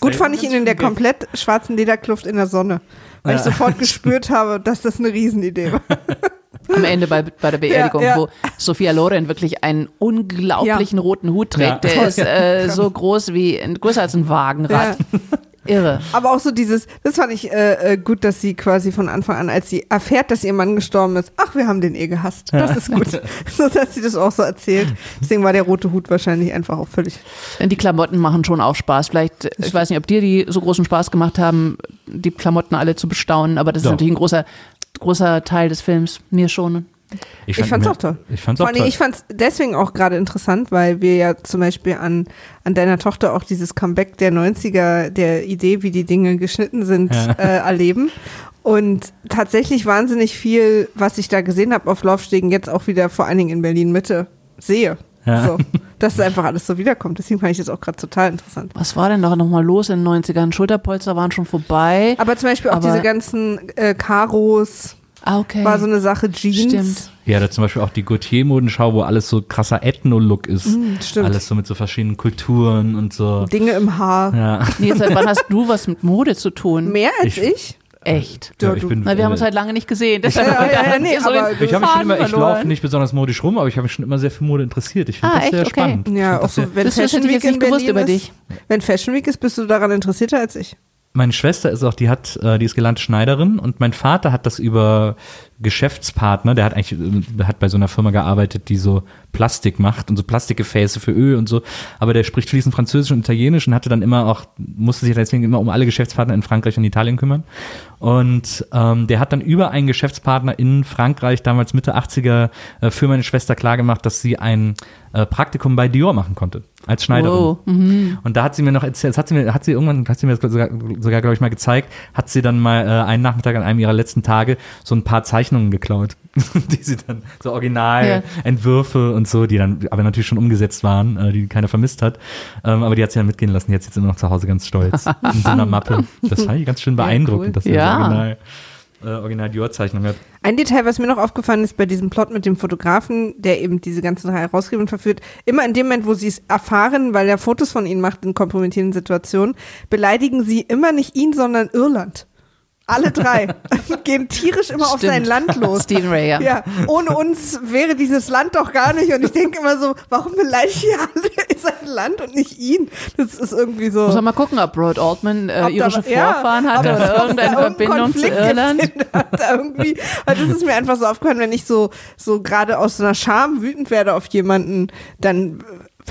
Gut fand ich ihn in der komplett schwarzen Lederkluft in der Sonne. Weil ich Ja. sofort gespürt habe, dass das eine Riesenidee war. am Ende bei, bei der Beerdigung, Ja, ja. wo Sophia Loren wirklich einen unglaublichen roten Hut trägt. Ja. Der ist äh, so groß wie, größer als ein Wagenrad. Irre. Aber auch so dieses, das fand ich äh, äh, gut, dass sie quasi von Anfang an, als sie erfährt, dass ihr Mann gestorben ist, ach, wir haben den eh gehasst. Das ist gut. so, dass sie das auch so erzählt. Deswegen war der rote Hut wahrscheinlich einfach auch völlig. Denn die Klamotten machen schon auch Spaß. Vielleicht, ich weiß nicht, ob dir die so großen Spaß gemacht haben, die Klamotten alle zu bestaunen, aber das ist Doch. natürlich ein großer, großer Teil des Films. Mir schon. Ich fand's auch toll. Ich fand's Vor auch Dingen, toll. ich fand's deswegen auch gerade interessant, weil wir ja zum Beispiel an, an deiner Tochter auch dieses Comeback der 90er, der Idee, wie die Dinge geschnitten sind, Ja. äh, erleben. Und tatsächlich wahnsinnig viel, was ich da gesehen habe auf Laufstegen, jetzt auch wieder vor allen Dingen in Berlin Mitte sehe. Ja. So, dass es einfach alles so wiederkommt. Deswegen fand ich das auch gerade total interessant. Was war denn da nochmal los in den 90ern? Schulterpolster waren schon vorbei. Aber zum Beispiel auch diese ganzen äh, Karos Ah, okay. war so eine Sache, Jeans. Stimmt. Ja, da zum Beispiel auch die Gautier-Modenschau, wo alles so krasser Ethno-Look ist. Mm, stimmt. Alles so mit so verschiedenen Kulturen und so. Dinge im Haar. Ja. Nee, seit wann hast du was mit Mode zu tun? Mehr als Ich- ich? Echt? Ja, ich bin, Na, wir haben äh, uns halt lange nicht gesehen. Ja, ja, ja, nee, So Ich habe mich immer, ich laufe nicht besonders modisch rum, aber ich habe mich schon immer sehr für Mode interessiert. Ich finde Ah, das echt? sehr Okay. spannend. Ja, auch so, wenn Das- Fashion Week in Berlin über ist, dich. Wenn Fashion Week ist, bist du daran interessierter als ich. Meine Schwester ist auch, die hat, äh, die ist gelernte Schneiderin und mein Vater hat das über Geschäftspartner, der hat eigentlich, äh, hat bei so einer Firma gearbeitet, die so Plastik macht und so Plastikgefäße für Öl und so, aber der spricht fließend Französisch und Italienisch und hatte dann immer auch, musste sich deswegen immer um alle Geschäftspartner in Frankreich und Italien kümmern. Und ähm, der hat dann über einen Geschäftspartner in Frankreich, damals Mitte 80er, äh, für meine Schwester klargemacht, dass sie ein Praktikum bei Dior machen konnte, als Schneiderin. Wow. Mhm. Und da hat sie mir noch erzählt, das hat sie mir, hat sie irgendwann, hat sie mir das sogar, sogar glaube ich, mal gezeigt, hat sie dann mal äh, einen Nachmittag an einem ihrer letzten Tage so ein paar Zeichnungen geklaut, die sie dann, so Originalentwürfe und so, die dann aber natürlich schon umgesetzt waren, äh, die keiner vermisst hat. Ähm, aber die hat sie dann mitgehen lassen, die hat sie jetzt immer noch zu Hause ganz stolz in so einer Mappe. Das fand ich ganz schön beeindruckend, cool. dass Ja. original, äh, original Dior-Zeichnung hat. Ein Detail, was mir noch aufgefallen ist bei diesem Plot mit dem Fotografen, der eben diese ganzen und verführt, immer in dem Moment, wo sie es erfahren, weil er Fotos von ihnen macht in kompromittierenden Situationen, beleidigen sie immer nicht ihn, sondern Irland. Alle drei gehen tierisch immer auf Stimmt. sein Land los. Stephen Ray, ja. Ja, ohne uns wäre dieses Land doch gar nicht. Und ich denke immer so, warum beleidigt ihr alle sein Land und nicht ihn? Das ist irgendwie so. Muss man mal gucken, ob Broad Altman äh, da- irische ja, Vorfahren hatte da- oder irgendeine da Verbindung zu Irland. da irgendwie, das ist mir einfach so aufgefallen, wenn ich so, so gerade aus so einer Scham wütend werde auf jemanden, dann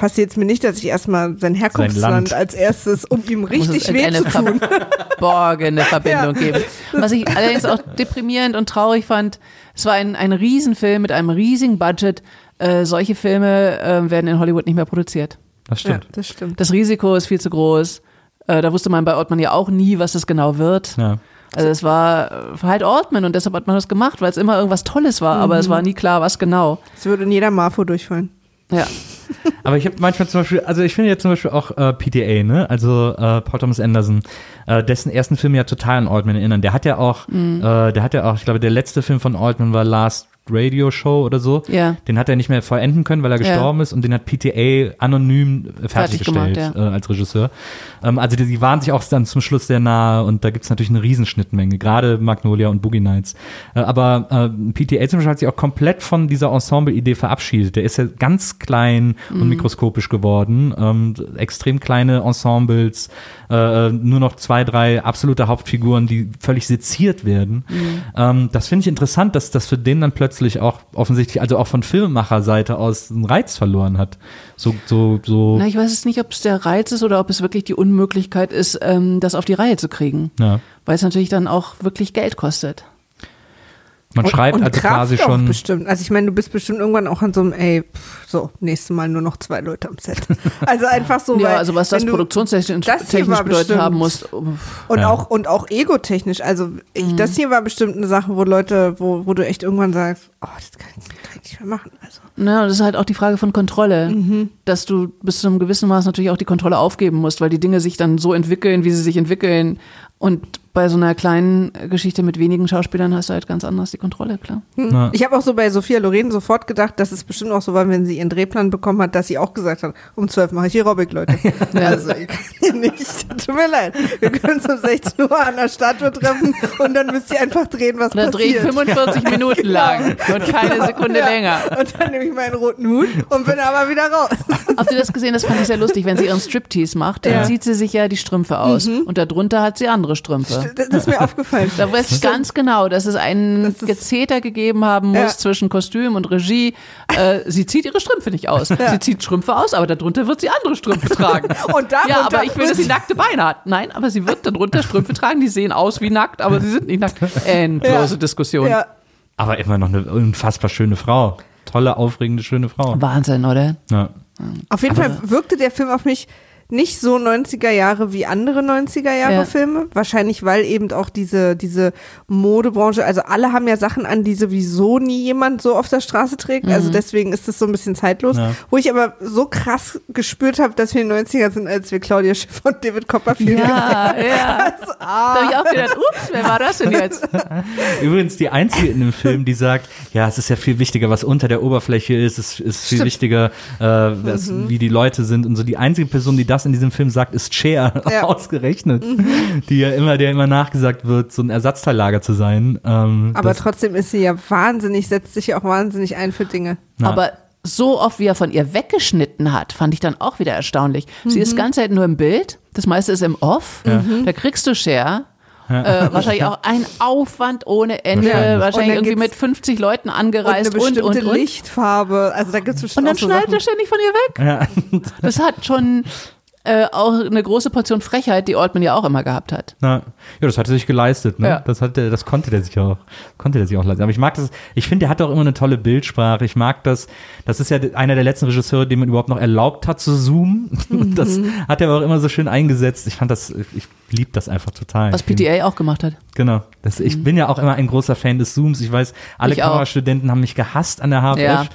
passiert es mir nicht, dass ich erstmal sein Herkunftsland Land. als erstes, um ihm richtig es weh eine zu tun. verborgene Verbindung Ja. geben. Was ich allerdings auch deprimierend und traurig fand, es war ein, ein Riesenfilm mit einem riesigen Budget. Äh, solche Filme äh, werden in Hollywood nicht mehr produziert. Das Ja, stimmt. das stimmt. Das Risiko ist viel zu groß. Äh, da wusste man bei Ortmann ja auch nie, was das genau wird. Ja. Also es war äh, halt Ortmann und deshalb hat man das gemacht, weil es immer irgendwas Tolles war, aber es war nie klar, was genau. Es würde in jeder Marfo durchfallen. Ja. Aber ich habe manchmal zum Beispiel, also ich finde ja zum Beispiel auch äh, PTA, ne, also äh, Paul Thomas Anderson, äh, dessen ersten Film ja total an Altman erinnern. Der hat ja auch, äh, der hat ja auch, ich glaube, der letzte Film von Altman war Last Radio Show oder so. Ja. Den hat er nicht mehr vollenden können, weil er Ja. gestorben ist und den hat PTA anonym äh, Fertig fertiggestellt gemacht, äh, als Regisseur. Ähm, also die, die waren sich auch dann zum Schluss sehr nahe und da gibt es natürlich eine Riesenschnittmenge, gerade Magnolia und Boogie Nights. Äh, aber äh, PTA zum Beispiel hat sich auch komplett von dieser Ensemble-Idee verabschiedet. Der ist ja ganz klein und mikroskopisch geworden, ähm, extrem kleine Ensembles, äh, nur noch zwei, drei absolute Hauptfiguren, die völlig seziert werden. Ähm, das finde ich interessant, dass das für den dann plötzlich auch offensichtlich, also auch von Filmemacherseite aus einen Reiz verloren hat. So, so, so. Na, ich weiß es nicht, ob es der Reiz ist oder ob es wirklich die Unmöglichkeit ist, ähm, das auf die Reihe zu kriegen. Ja. Weil es natürlich dann auch wirklich Geld kostet. Man schreibt und also Kraft quasi auch schon. bestimmt. Also ich meine, du bist bestimmt irgendwann auch an so einem, ey, pff, so, nächstes Mal nur noch zwei Leute am Set. Also einfach so, ja, weil, also was das wenn du- produktionstechnisch das bedeutet bestimmt- haben muss. uff. Und Ja. auch und auch egotechnisch. Also ich, Mhm. das hier war bestimmt eine Sache, wo Leute, wo, wo du echt irgendwann sagst, oh, das kann, ich- kann ich nicht mehr machen. Also Na, das ist halt auch die Frage von Kontrolle, Mhm. dass du bis zu einem gewissen Maß natürlich auch die Kontrolle aufgeben musst, weil die Dinge sich dann so entwickeln, wie sie sich entwickeln. Und bei so einer kleinen Geschichte mit wenigen Schauspielern hast du halt ganz anders die Kontrolle, klar. Na, Ich habe auch so bei Sophia Loren sofort gedacht, dass es bestimmt auch so war, wenn sie ihren Drehplan bekommen hat, dass sie auch gesagt hat, um 12 mache ich Aerobic, Leute. Also, ihr könnt hier nicht, tut mir leid. Wir können uns um 16 Uhr an der Statue treffen und dann müsst ihr einfach drehen, was Da drehe ich passiert. 45 Minuten lang und keine Sekunde Ja. länger. Und dann nehme ich meinen roten Hut und bin aber wieder raus. Habt ihr das gesehen? Das fand ich sehr lustig. Wenn sie ihren Striptease macht, dann Ja. zieht sie sich ja die Strümpfe aus. Und darunter hat sie andere Strümpfe. Das ist mir aufgefallen. Da weiß ich ganz genau, dass es einen Das Gezeter gegeben haben muss Ja. zwischen Kostüm und Regie. Äh, sie zieht ihre Strümpfe nicht aus. Sie zieht Strümpfe aus, aber darunter wird sie andere Strümpfe tragen. Und darunter ja, aber ich will, dass sie nackte Beine hat. Nein, aber sie wird darunter Strümpfe tragen, die sehen aus wie nackt, aber sie sind nicht nackt. Endlose Ja. Diskussion. Ja, aber immer noch eine unfassbar schöne Frau. Tolle, aufregende, schöne Frau. Wahnsinn, oder? Ja. auf jeden Fall wirkte der Film auf mich nicht so 90er Jahre wie andere 90er Jahre Ja. Filme. Wahrscheinlich, weil eben auch diese, diese Modebranche, also alle haben ja Sachen an, die sowieso nie jemand so auf der Straße trägt. Also deswegen ist es so ein bisschen zeitlos. Ja. Wo ich aber so krass gespürt habe, dass wir in den 90er sind, als wir Claudia Schiffer und David Copperfield Ja, ja. Ah. Da habe ich auch gedacht, ups, wer war das denn jetzt? Übrigens die einzige in dem Film, die sagt, ja, es ist ja viel wichtiger, was unter der Oberfläche ist, es ist viel Stimmt. wichtiger, äh, was, wie die Leute sind und so. Die einzige Person, die das in diesem Film sagt, ist Cher, Ja. ausgerechnet, die ja immer, der immer nachgesagt wird, so ein Ersatzteillager zu sein. Ähm, Aber trotzdem ist sie ja wahnsinnig, setzt sich ja auch wahnsinnig ein für Dinge. Ja. Aber so oft, wie er von ihr weggeschnitten hat, fand ich dann auch wieder erstaunlich. Sie ist ganz Zeit nur im Bild, das meiste ist im Off. Da kriegst du Share. Äh, wahrscheinlich auch ein Aufwand ohne Ende, Wahrscheinlich. Und wahrscheinlich irgendwie gibt's- mit 50 Leuten Und angereist eine und, bestimmte und, und. Lichtfarbe. Also da gibt es bestimmt Und dann auch so schneidet Sachen. er ständig von ihr weg. ja. Das hat schon äh, auch eine große Portion Frechheit, die Altman ja auch immer gehabt hat. Na, ja, das hat er sich geleistet, ne? Ja. Das hat er, das konnte der sich auch, konnte der sich auch leisten. Aber ich mag das, ich finde, der hat auch immer eine tolle Bildsprache. Ich mag das, das ist ja einer der letzten Regisseure, dem man überhaupt noch erlaubt hat zu zoomen. Und Das Mhm. hat er aber auch immer so schön eingesetzt. Ich fand das, ich lieb das einfach total. Was PTA auch gemacht hat. Genau. Das, ich bin ja auch immer ein großer Fan des Zooms. Ich weiß, alle Mhm. Ich auch. Kamerastudenten haben mich gehasst an der HFF. Ja.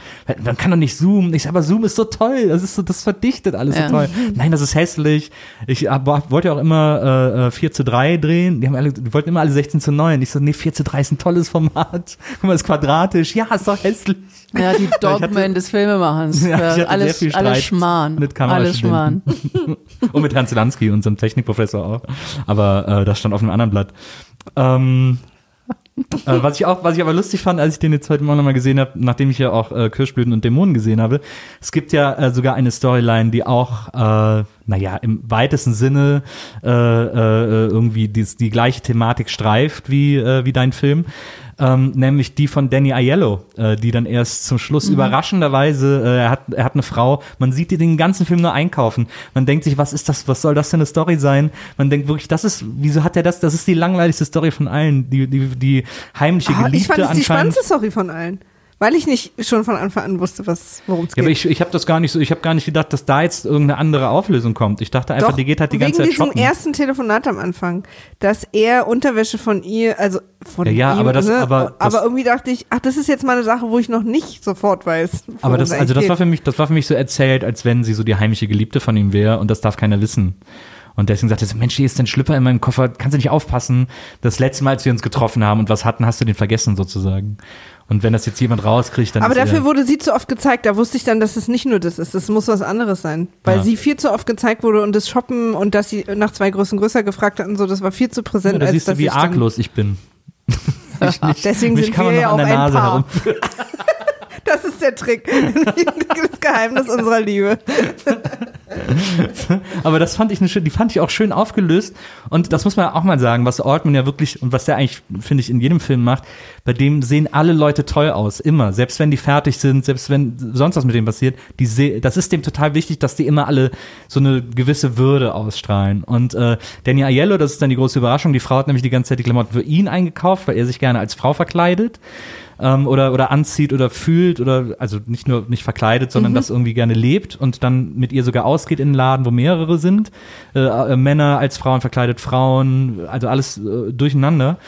Man kann doch nicht zoomen. Ich sag, aber Zoom ist so toll. Das ist so, das verdichtet alles Ja. so toll. Nein, das ist hässlich. Ich hab, wollte ja auch immer äh, 4 zu 3 drehen. Die haben alle, die wollten immer alle 16 zu 9. Ich so, nee, 4 zu 3 ist ein tolles Format. Guck mal, ist quadratisch. Ja, ist doch hässlich. Ja, die Dogmen des Filmemachens. Ja, ich Ja, hatte sehr alles, viel alles Schmarrn. mit alles Schmarrn. Und mit Herrn Zielanski, unserem Technikprofessor auch. Aber äh, das stand auf einem anderen Blatt. Ähm, äh, was ich auch, was ich aber lustig fand, als ich den jetzt heute Morgen nochmal gesehen habe, nachdem ich ja auch äh, Kirschblüten und Dämonen gesehen habe, es gibt ja äh, sogar eine Storyline, die auch, äh, naja, im weitesten Sinne äh, äh, irgendwie dies, die gleiche Thematik streift wie, äh, wie dein Film. Ähm, nämlich die von Danny Aiello, äh, die dann erst zum Schluss überraschenderweise, äh, er, hat, er hat eine Frau, man sieht die den ganzen Film nur einkaufen. Man denkt sich, was ist das, was soll das für eine Story sein? Man denkt wirklich, das ist, wieso hat er das, das ist die langweiligste Story von allen, die, die, die heimliche Ah, Geliebte ich fand die anscheinend. spannendste Story von allen. Weil ich nicht schon von Anfang an wusste, was, worum es Ja, aber geht. ich, ich habe das gar nicht so, ich habe gar nicht gedacht, dass da jetzt irgendeine andere Auflösung kommt. Ich dachte einfach, Doch, die geht halt die ganze wegen Zeit diesem shoppen. ersten Telefonat am Anfang, dass er Unterwäsche von ihr, also von Ja, ja, ihm, aber das- ne? aber das- aber irgendwie dachte ich, ach, das ist jetzt mal eine Sache, wo ich noch nicht sofort weiß. Aber das, also das war für mich, das war für mich so erzählt, als wenn sie so die heimliche Geliebte von ihm wäre und das darf keiner wissen. Und deswegen sagte sie, Mensch, hier ist dein Schlüpper in meinem Koffer, kannst du nicht aufpassen? Das letzte Mal, als wir uns getroffen haben und was hatten, hast du den vergessen sozusagen. Und wenn das jetzt jemand rauskriegt, dann Aber dafür wurde sie zu oft gezeigt. Da wusste ich dann, dass es nicht nur das ist. Es muss was anderes sein. Weil Ja. sie viel zu oft gezeigt wurde und das Shoppen und dass sie nach zwei Größen größer gefragt hat und so, das war viel zu präsent. ja, da als siehst du, wie ich arglos ich bin. Mich- mich- Deswegen sind wir ja auch ein Paar. Das ist der Trick. das Geheimnis unserer Liebe. Aber das fand ich eine schön, die fand ich auch schön aufgelöst. Und das muss man auch mal sagen, was Altman ja wirklich und was der eigentlich, finde ich, in jedem Film macht, bei dem sehen alle Leute toll aus, immer. Selbst wenn die fertig sind, selbst wenn sonst was mit denen passiert, die seh, das ist dem total wichtig, dass die immer alle so eine gewisse Würde ausstrahlen. Und äh, Danny Aiello, das ist dann die große Überraschung, die Frau hat nämlich die ganze Zeit die Klamotten für ihn eingekauft, weil er sich gerne als Frau verkleidet ähm, oder, oder anzieht oder fühlt oder also nicht nur nicht verkleidet, sondern das irgendwie gerne lebt und dann mit ihr sogar ausgeht in einen Laden, wo mehrere sind. Äh, äh, Männer als Frauen verkleidet, Frauen, also alles äh, durcheinander.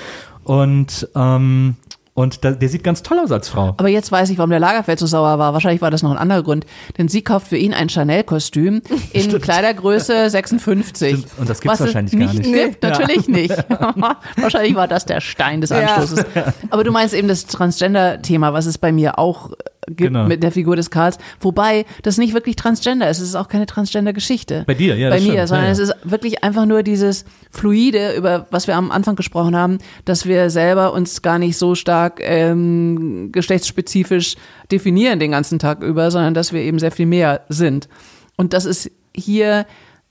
Und ähm, Und da, der sieht ganz toll aus als Frau. Aber jetzt weiß ich, warum der Lagerfeld so sauer war. Wahrscheinlich war das noch ein anderer Grund. Denn sie kauft für ihn ein Chanel-Kostüm in Stimmt. Kleidergröße 56. Stimmt. Und das gibt's was es wahrscheinlich gar nicht. Gibt, natürlich nicht. wahrscheinlich war das der Stein des Ja. Anstoßes. Aber du meinst eben das Transgender-Thema, was es bei mir auch gibt Genau. mit der Figur des Karls. Wobei das nicht wirklich Transgender ist. Es ist auch keine Transgender-Geschichte. Bei dir, ja, Bei mir, stimmt. sondern Ja, es ja. ist wirklich einfach nur dieses Fluide, über was wir am Anfang gesprochen haben, dass wir selber uns gar nicht so stark ähm, geschlechtsspezifisch definieren den ganzen Tag über, sondern dass wir eben sehr viel mehr sind. Und das ist hier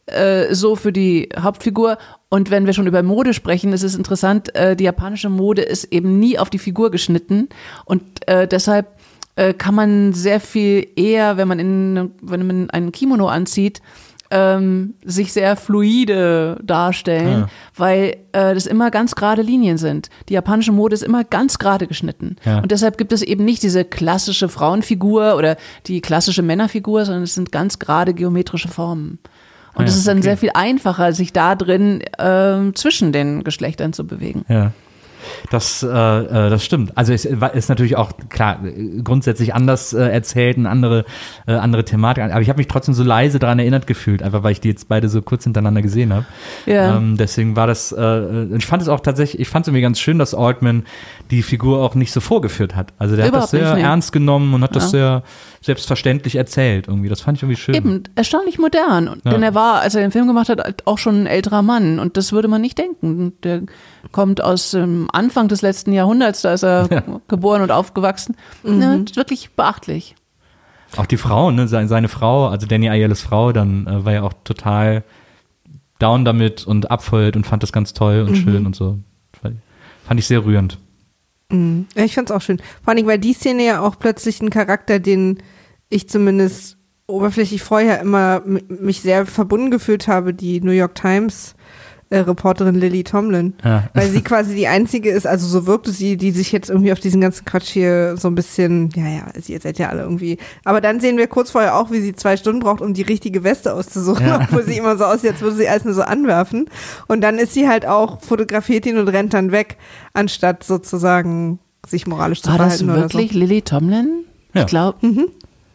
äh, so für die Hauptfigur. Und wenn wir schon über Mode sprechen, ist es interessant, äh, die japanische Mode ist eben nie auf die Figur geschnitten und äh, deshalb äh, kann man sehr viel eher, wenn man in wenn man einen Kimono anzieht, ähm, sich sehr fluide darstellen, Ja. weil äh, das immer ganz gerade Linien sind. Die japanische Mode ist immer ganz gerade geschnitten. Ja. Und deshalb gibt es eben nicht diese klassische Frauenfigur oder die klassische Männerfigur, sondern es sind ganz gerade geometrische Formen. Und Ah es ja, ist dann okay. sehr viel einfacher, sich da drin ähm, zwischen den Geschlechtern zu bewegen. Ja. Das, äh, äh, das stimmt. Also es ist natürlich auch klar äh, grundsätzlich anders äh, erzählt, eine andere, äh, andere Thematik. Aber ich habe mich trotzdem so leise daran erinnert gefühlt, einfach weil ich die jetzt beide so kurz hintereinander gesehen habe. Ja. Ähm, deswegen war das. Äh, äh, ich fand es auch tatsächlich. Ich fand es irgendwie ganz schön, dass Altman die Figur auch nicht so vorgeführt hat. Also der hat das Überhaupt sehr nicht, nee. ernst genommen und hat das Ja. sehr selbstverständlich erzählt. Irgendwie, das fand ich irgendwie schön. Eben, erstaunlich modern. Und- Ja. Denn er war, als er den Film gemacht hat, halt auch schon ein älterer Mann. Und das würde man nicht denken. Der kommt aus dem Anfang des letzten Jahrhunderts, da ist er geboren und aufgewachsen. Ja, das ist wirklich beachtlich. Auch die Frau, ne, seine, seine Frau, also Danny Ayeles Frau, dann äh, war ja auch total down damit und abfeuert und fand das ganz toll und schön und so. Fand ich sehr rührend. Ja, ich fand's auch schön. Vor allem, weil die Szene ja auch plötzlich einen Charakter, den ich zumindest oberflächlich vorher immer mich sehr verbunden gefühlt habe, die New York Times äh, Reporterin Lily Tomlin. Ja. Weil sie quasi die einzige ist, also so wirkte sie, die sich jetzt irgendwie auf diesen ganzen Quatsch hier so ein bisschen, ja, ja, ihr seid ja alle irgendwie. Aber dann sehen wir kurz vorher auch, wie sie zwei Stunden braucht, um die richtige Weste auszusuchen, Ja. obwohl sie immer so aussieht, als würde sie alles nur so anwerfen. Und dann ist sie halt auch, fotografiert ihn und rennt dann weg, anstatt sozusagen sich moralisch zu War das verhalten oder wirklich Lily Tomlin? Ja. Ich glaube,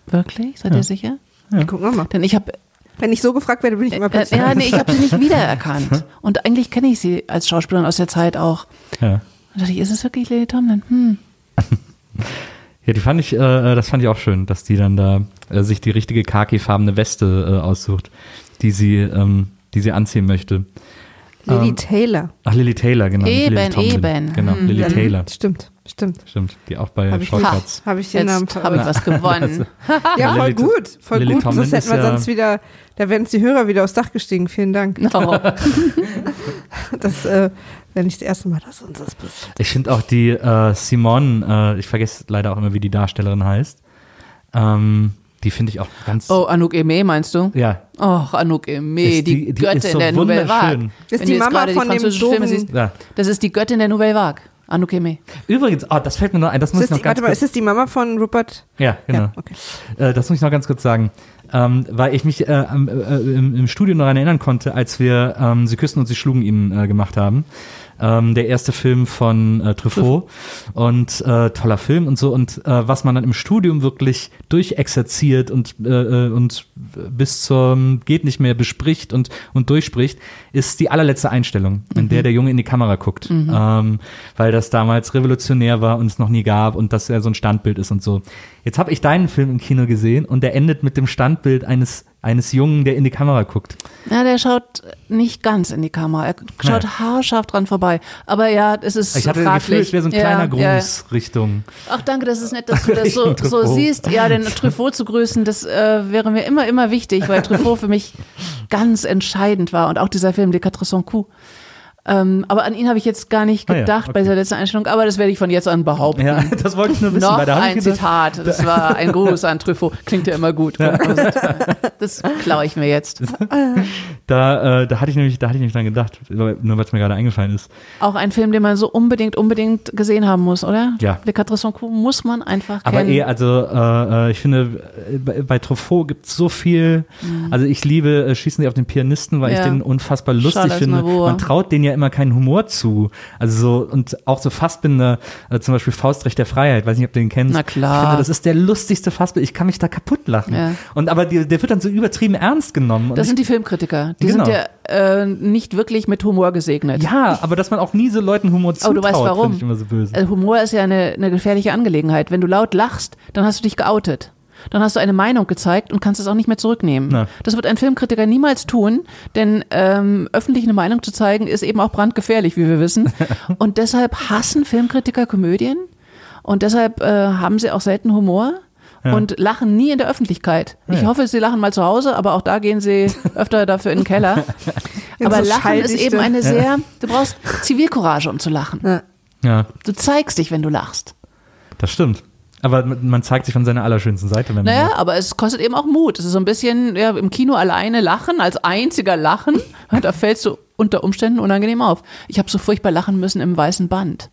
wirklich? Seid ihr sicher? so. Gucken wir mal. Denn ich habe Wenn ich so gefragt werde, bin ich immer äh, plötzlich. ja, nee, ich habe sie nicht wiedererkannt. Und eigentlich kenne ich sie als Schauspielerin aus der Zeit auch. Ja. Da dachte ich, ist es wirklich Lily Tomlin? Hm. Ja, die fand ich, äh, das fand ich auch schön, dass die dann da äh, sich die richtige khakifarbene Weste äh, aussucht, die sie, ähm, die sie anziehen möchte. Lily ähm, Taylor. Ach, Lily Taylor, genau. Eben, Lily Tomlin. eben. Genau, Hm. Lily Taylor. Stimmt, stimmt. Stimmt, die auch bei Habe ich, Shortcuts. hab ich den Namen habe ich was gewonnen. Ja, voll gut, voll Lily gut. Tomlin Das hätten wir ja- sonst wieder, da wären uns die Hörer wieder aufs Dach gestiegen. Vielen Dank. Oh. Das äh, wäre nicht das erste Mal, dass uns das passiert. Ich finde auch die äh, Simone, äh, ich vergesse leider auch immer, wie die Darstellerin heißt. Ähm, die finde ich auch ganz. oh, Anouk Aimee meinst du? Ja, Och, Anouk Ist die, die- die Göttin ist so der Nouvelle Vague. wunderschön. Ist Wenn die Mama die von dem doofen- siehst, ja. das ist die Göttin der Nouvelle Vague. Anouk Aimee. Übrigens, oh, das fällt mir noch ein, das muss Ist ich noch die, ganz warte mal, kurz. ist das die Mama von Rupert? Ja, genau. Ja, okay. Äh, das muss ich noch ganz kurz sagen. Ähm, weil ich mich äh, äh, im, im Studio daran erinnern konnte, als wir ähm, Sie küssen und Sie schlugen ihn äh, gemacht haben. Ähm, der erste Film von äh, Truffaut. Und äh, toller Film und so. Und äh, was man dann im Studium wirklich durchexerziert und äh, äh, und bis zum geht nicht mehr bespricht und und durchspricht, ist die allerletzte Einstellung, in der der Junge in die Kamera guckt, ähm, weil das damals revolutionär war und es noch nie gab und dass er so ein Standbild ist und so. Jetzt habe ich deinen Film im Kino gesehen und der endet mit dem Standbild eines eines Jungen, der in die Kamera guckt. Ja, der schaut nicht ganz in die Kamera. Er schaut Nee. haarscharf dran vorbei. Aber ja, es ist Ich hatte fraglich. das Gefühl, es wäre so ein Ja, kleiner ja. Gruß Richtung. Ach, danke, das ist nett, dass du das so, so siehst. Ja, den Truffaut zu grüßen, das äh, wäre mir immer, immer wichtig, weil Truffaut für mich ganz entscheidend war. Und auch dieser Film, Les Quatre Cents Coups. Ähm, aber an ihn habe ich jetzt gar nicht Ah ja, gedacht bei okay. dieser letzten Einstellung. Aber das werde ich von jetzt an behaupten. Ja, das wollte ich nur wissen, Noch ich ein gedacht, Zitat. Das war ein Gruß an Truffaut. Klingt ja immer gut. Das klaue ich mir jetzt. da, äh, da hatte ich nämlich, da hatte ich nämlich dran gedacht, nur weil es mir gerade eingefallen ist. Auch ein Film, den man so unbedingt, unbedingt gesehen haben muss, oder? Ja. Les Quatre Cents Coups muss man einfach Aber kennen. eh, also äh, äh, ich finde, äh, bei, bei Truffaut gibt es so viel. Also ich liebe äh, Schießen Sie auf den Pianisten, weil ich Mhm. Ja. den unfassbar lustig Charles finde. Man traut den ja ja immer keinen Humor zu. Also so, und auch so Fassbinder, äh, zum Beispiel Faustrecht der Freiheit, weiß nicht, ob du den kennst. Na klar. Ich finde, das ist der lustigste Fassbinder. Ich kann mich da kaputt lachen. Ja. Und aber die, der wird dann so übertrieben ernst genommen. Und Das ich, sind die Filmkritiker. Die Genau. sind ja äh, nicht wirklich mit Humor gesegnet. ja, aber dass man auch nie so Leuten Humor zutraut, Aber du weißt warum. ich immer so böse. Also Humor ist ja eine, eine gefährliche Angelegenheit. Wenn du laut lachst, dann hast du dich geoutet. Dann hast du eine Meinung gezeigt und kannst es auch nicht mehr zurücknehmen. Na. Das wird ein Filmkritiker niemals tun, denn ähm, öffentlich eine Meinung zu zeigen, ist eben auch brandgefährlich, wie wir wissen. Und deshalb hassen Filmkritiker Komödien und deshalb äh, haben sie auch selten Humor. Und lachen nie in der Öffentlichkeit. Ich Ja. hoffe, sie lachen mal zu Hause, aber auch da gehen sie öfter dafür in den Keller. In aber so Lachen ist eben eine sehr, du brauchst Zivilcourage, um zu lachen. ja, Du zeigst dich, wenn du lachst. das stimmt. Aber man man zeigt sich von seiner allerschönsten Seite, wenn man Naja, aber es kostet eben auch Mut. Es ist so ein bisschen ja, im Kino alleine lachen, als einziger lachen. Da fällst du unter Umständen unangenehm auf. Ich habe so furchtbar lachen müssen im weißen Band.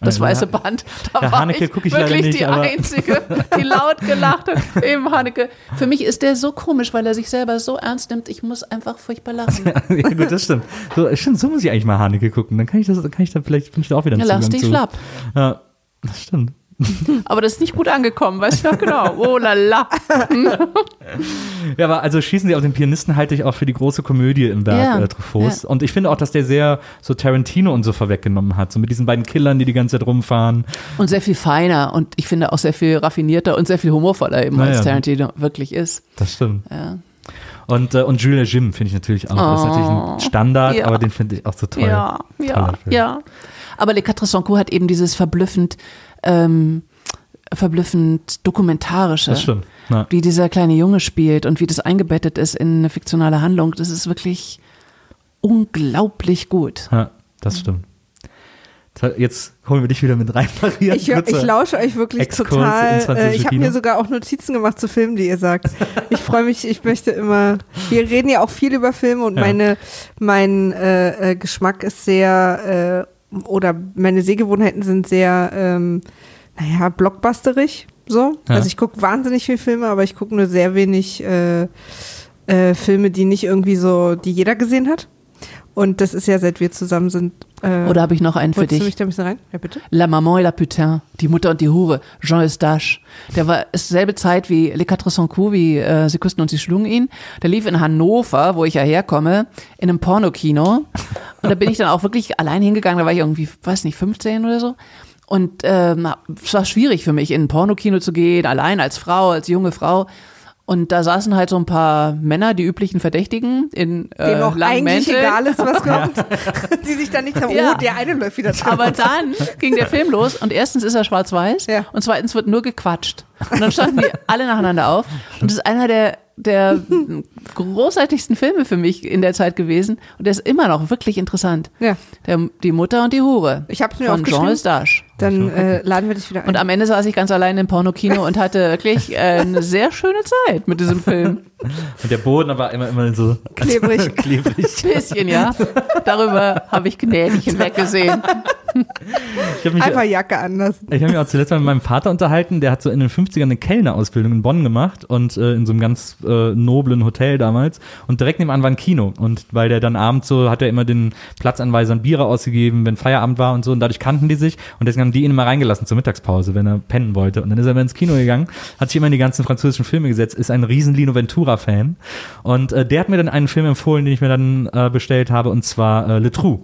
Das Also, weiße ja. Band, da Ja, war Haneke ich wirklich nicht, die Einzige, die laut gelacht hat. Eben Haneke. Für mich ist der so komisch, weil er sich selber so ernst nimmt. Ich muss einfach furchtbar lachen. ja, gut, das stimmt. So, stimmt, so muss ich eigentlich mal Haneke gucken. Dann kann ich das, dann kann ich da vielleicht, bin ich da auch wieder Ja, einen lass dich zu. schlapp. Ja, das stimmt. Aber das ist nicht gut angekommen, weißt du ja genau. Oh la la. Ja, aber also Schießen Sie auf den Pianisten halte ich auch für die große Komödie im Werk Ja, äh, Truffauts. ja. Und ich finde auch, dass der sehr so Tarantino und so vorweggenommen hat. So mit diesen beiden Killern, die die ganze Zeit rumfahren. Und sehr viel feiner und ich finde auch sehr viel raffinierter und sehr viel humorvoller eben, als Naja. Tarantino wirklich ist. Das stimmt. Ja. Und, äh, und Julia Jim finde ich natürlich auch. Das ist natürlich ein Standard, Oh. Ja. aber den finde ich auch so toll. Ja, ja, ja. Aber Les Quatre Sans hat eben dieses verblüffend, ähm, verblüffend dokumentarische. Das stimmt. Ja. Wie dieser kleine Junge spielt und wie das eingebettet ist in eine fiktionale Handlung. Das ist wirklich unglaublich gut. Ja, das stimmt. Jetzt holen wir dich wieder mit rein, Maria. Ich, hör- ich lausche euch wirklich Exkurs total. Äh, ich habe mir sogar auch Notizen gemacht zu Filmen, die ihr sagt. Ich freue mich, ich möchte immer. Wir reden ja auch viel über Filme und Ja. meine, mein äh, äh, Geschmack ist sehr, äh, oder meine Sehgewohnheiten sind sehr, ähm, naja, blockbusterig. So. Ja. Also ich gucke wahnsinnig viel Filme, aber ich gucke nur sehr wenig äh, äh, Filme, die nicht irgendwie so, die jeder gesehen hat. Und das ist ja, seit wir zusammen sind. Äh, Oder habe ich noch einen für wolltest du dich? mich da ein bisschen rein? Ja, bitte. La Maman et la Putain, die Mutter und die Hure, Jean Eustache. Der war ist selbe Zeit wie Les Quatre Sans Coups, wie äh, Sie küssten und sie schlugen ihn. Der lief in Hannover, wo ich ja herkomme, in einem Pornokino. Und da bin ich dann auch wirklich allein hingegangen, da war ich irgendwie, weiß nicht, 15 oder so. Und ähm, es war schwierig für mich, in ein Pornokino zu gehen, allein als Frau, als junge Frau. Und da saßen halt so ein paar Männer, die üblichen Verdächtigen, in äh, Dem auch langen eigentlich Mänteln. egal ist, was kommt. die sich dann nicht sagen, Ja. oh, der eine läuft wieder dran. Aber dann ging der Film los und erstens ist er schwarz-weiß Ja. und zweitens wird nur gequatscht. Und dann standen die alle nacheinander auf. Und das ist einer der, der großartigsten Filme für mich in der Zeit gewesen. Und der ist immer noch wirklich interessant. Ja. Der, die Mutter und die Hure. Ich hab's mir Von Jean. Eustache. Dann äh, laden wir dich wieder ein. Und am Ende saß ich ganz allein im Pornokino und hatte wirklich äh, eine sehr schöne Zeit mit diesem Film. Und der Boden aber immer, immer so Klebrig. klebrig. Bisschen, ja. Darüber habe ich gnädig hinweggesehen. Ich habe mich, Einfach Jacke anlassen. ich hab mich auch zuletzt mal mit meinem Vater unterhalten, der hat so in den 50ern eine Kellnerausbildung in Bonn gemacht und äh, in so einem ganz äh, noblen Hotel damals und direkt nebenan war ein Kino und weil der dann abends so, hat er immer den Platzanweisern Biere ausgegeben, wenn Feierabend war und so und dadurch kannten die sich und deswegen haben die ihn immer reingelassen zur Mittagspause, wenn er pennen wollte und dann ist er immer ins Kino gegangen, hat sich immer in die ganzen französischen Filme gesetzt, ist ein riesen Lino Ventura-Fan und äh, der hat mir dann einen Film empfohlen, den ich mir dann äh, bestellt habe und zwar äh, Le Trou.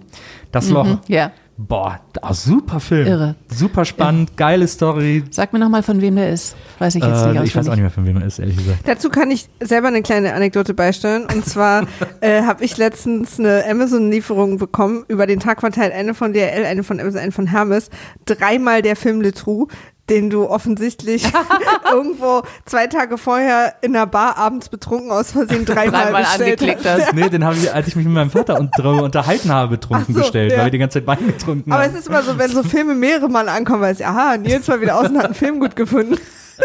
Das Loch. Ja. Boah, ah, super Film. Irre. Super spannend, geile Story. Sag mir nochmal, von wem der ist. Weiß ich jetzt Äh, nicht ich weiß auch nicht mehr, von wem er ist, ehrlich gesagt. Dazu kann ich selber eine kleine Anekdote beisteuern. Und zwar äh, habe ich letztens eine Amazon-Lieferung bekommen, über den Tag verteilt, eine von DRL, eine von Amazon, eine von Hermes. Dreimal der Film Le Trou, den du offensichtlich irgendwo zwei Tage vorher in einer Bar abends betrunken aus Versehen dreimal, Dreimal bestellt angeklickt hast. hast. Nee, den habe ich, als ich mich mit meinem Vater und darüber unterhalten habe, betrunken so, bestellt, ja. weil wir die ganze Zeit Wein getrunken Aber haben. es ist immer so, wenn so Filme mehrere Mal ankommen, weiß ich, aha, Nils war wieder außen, hat einen Film gut gefunden.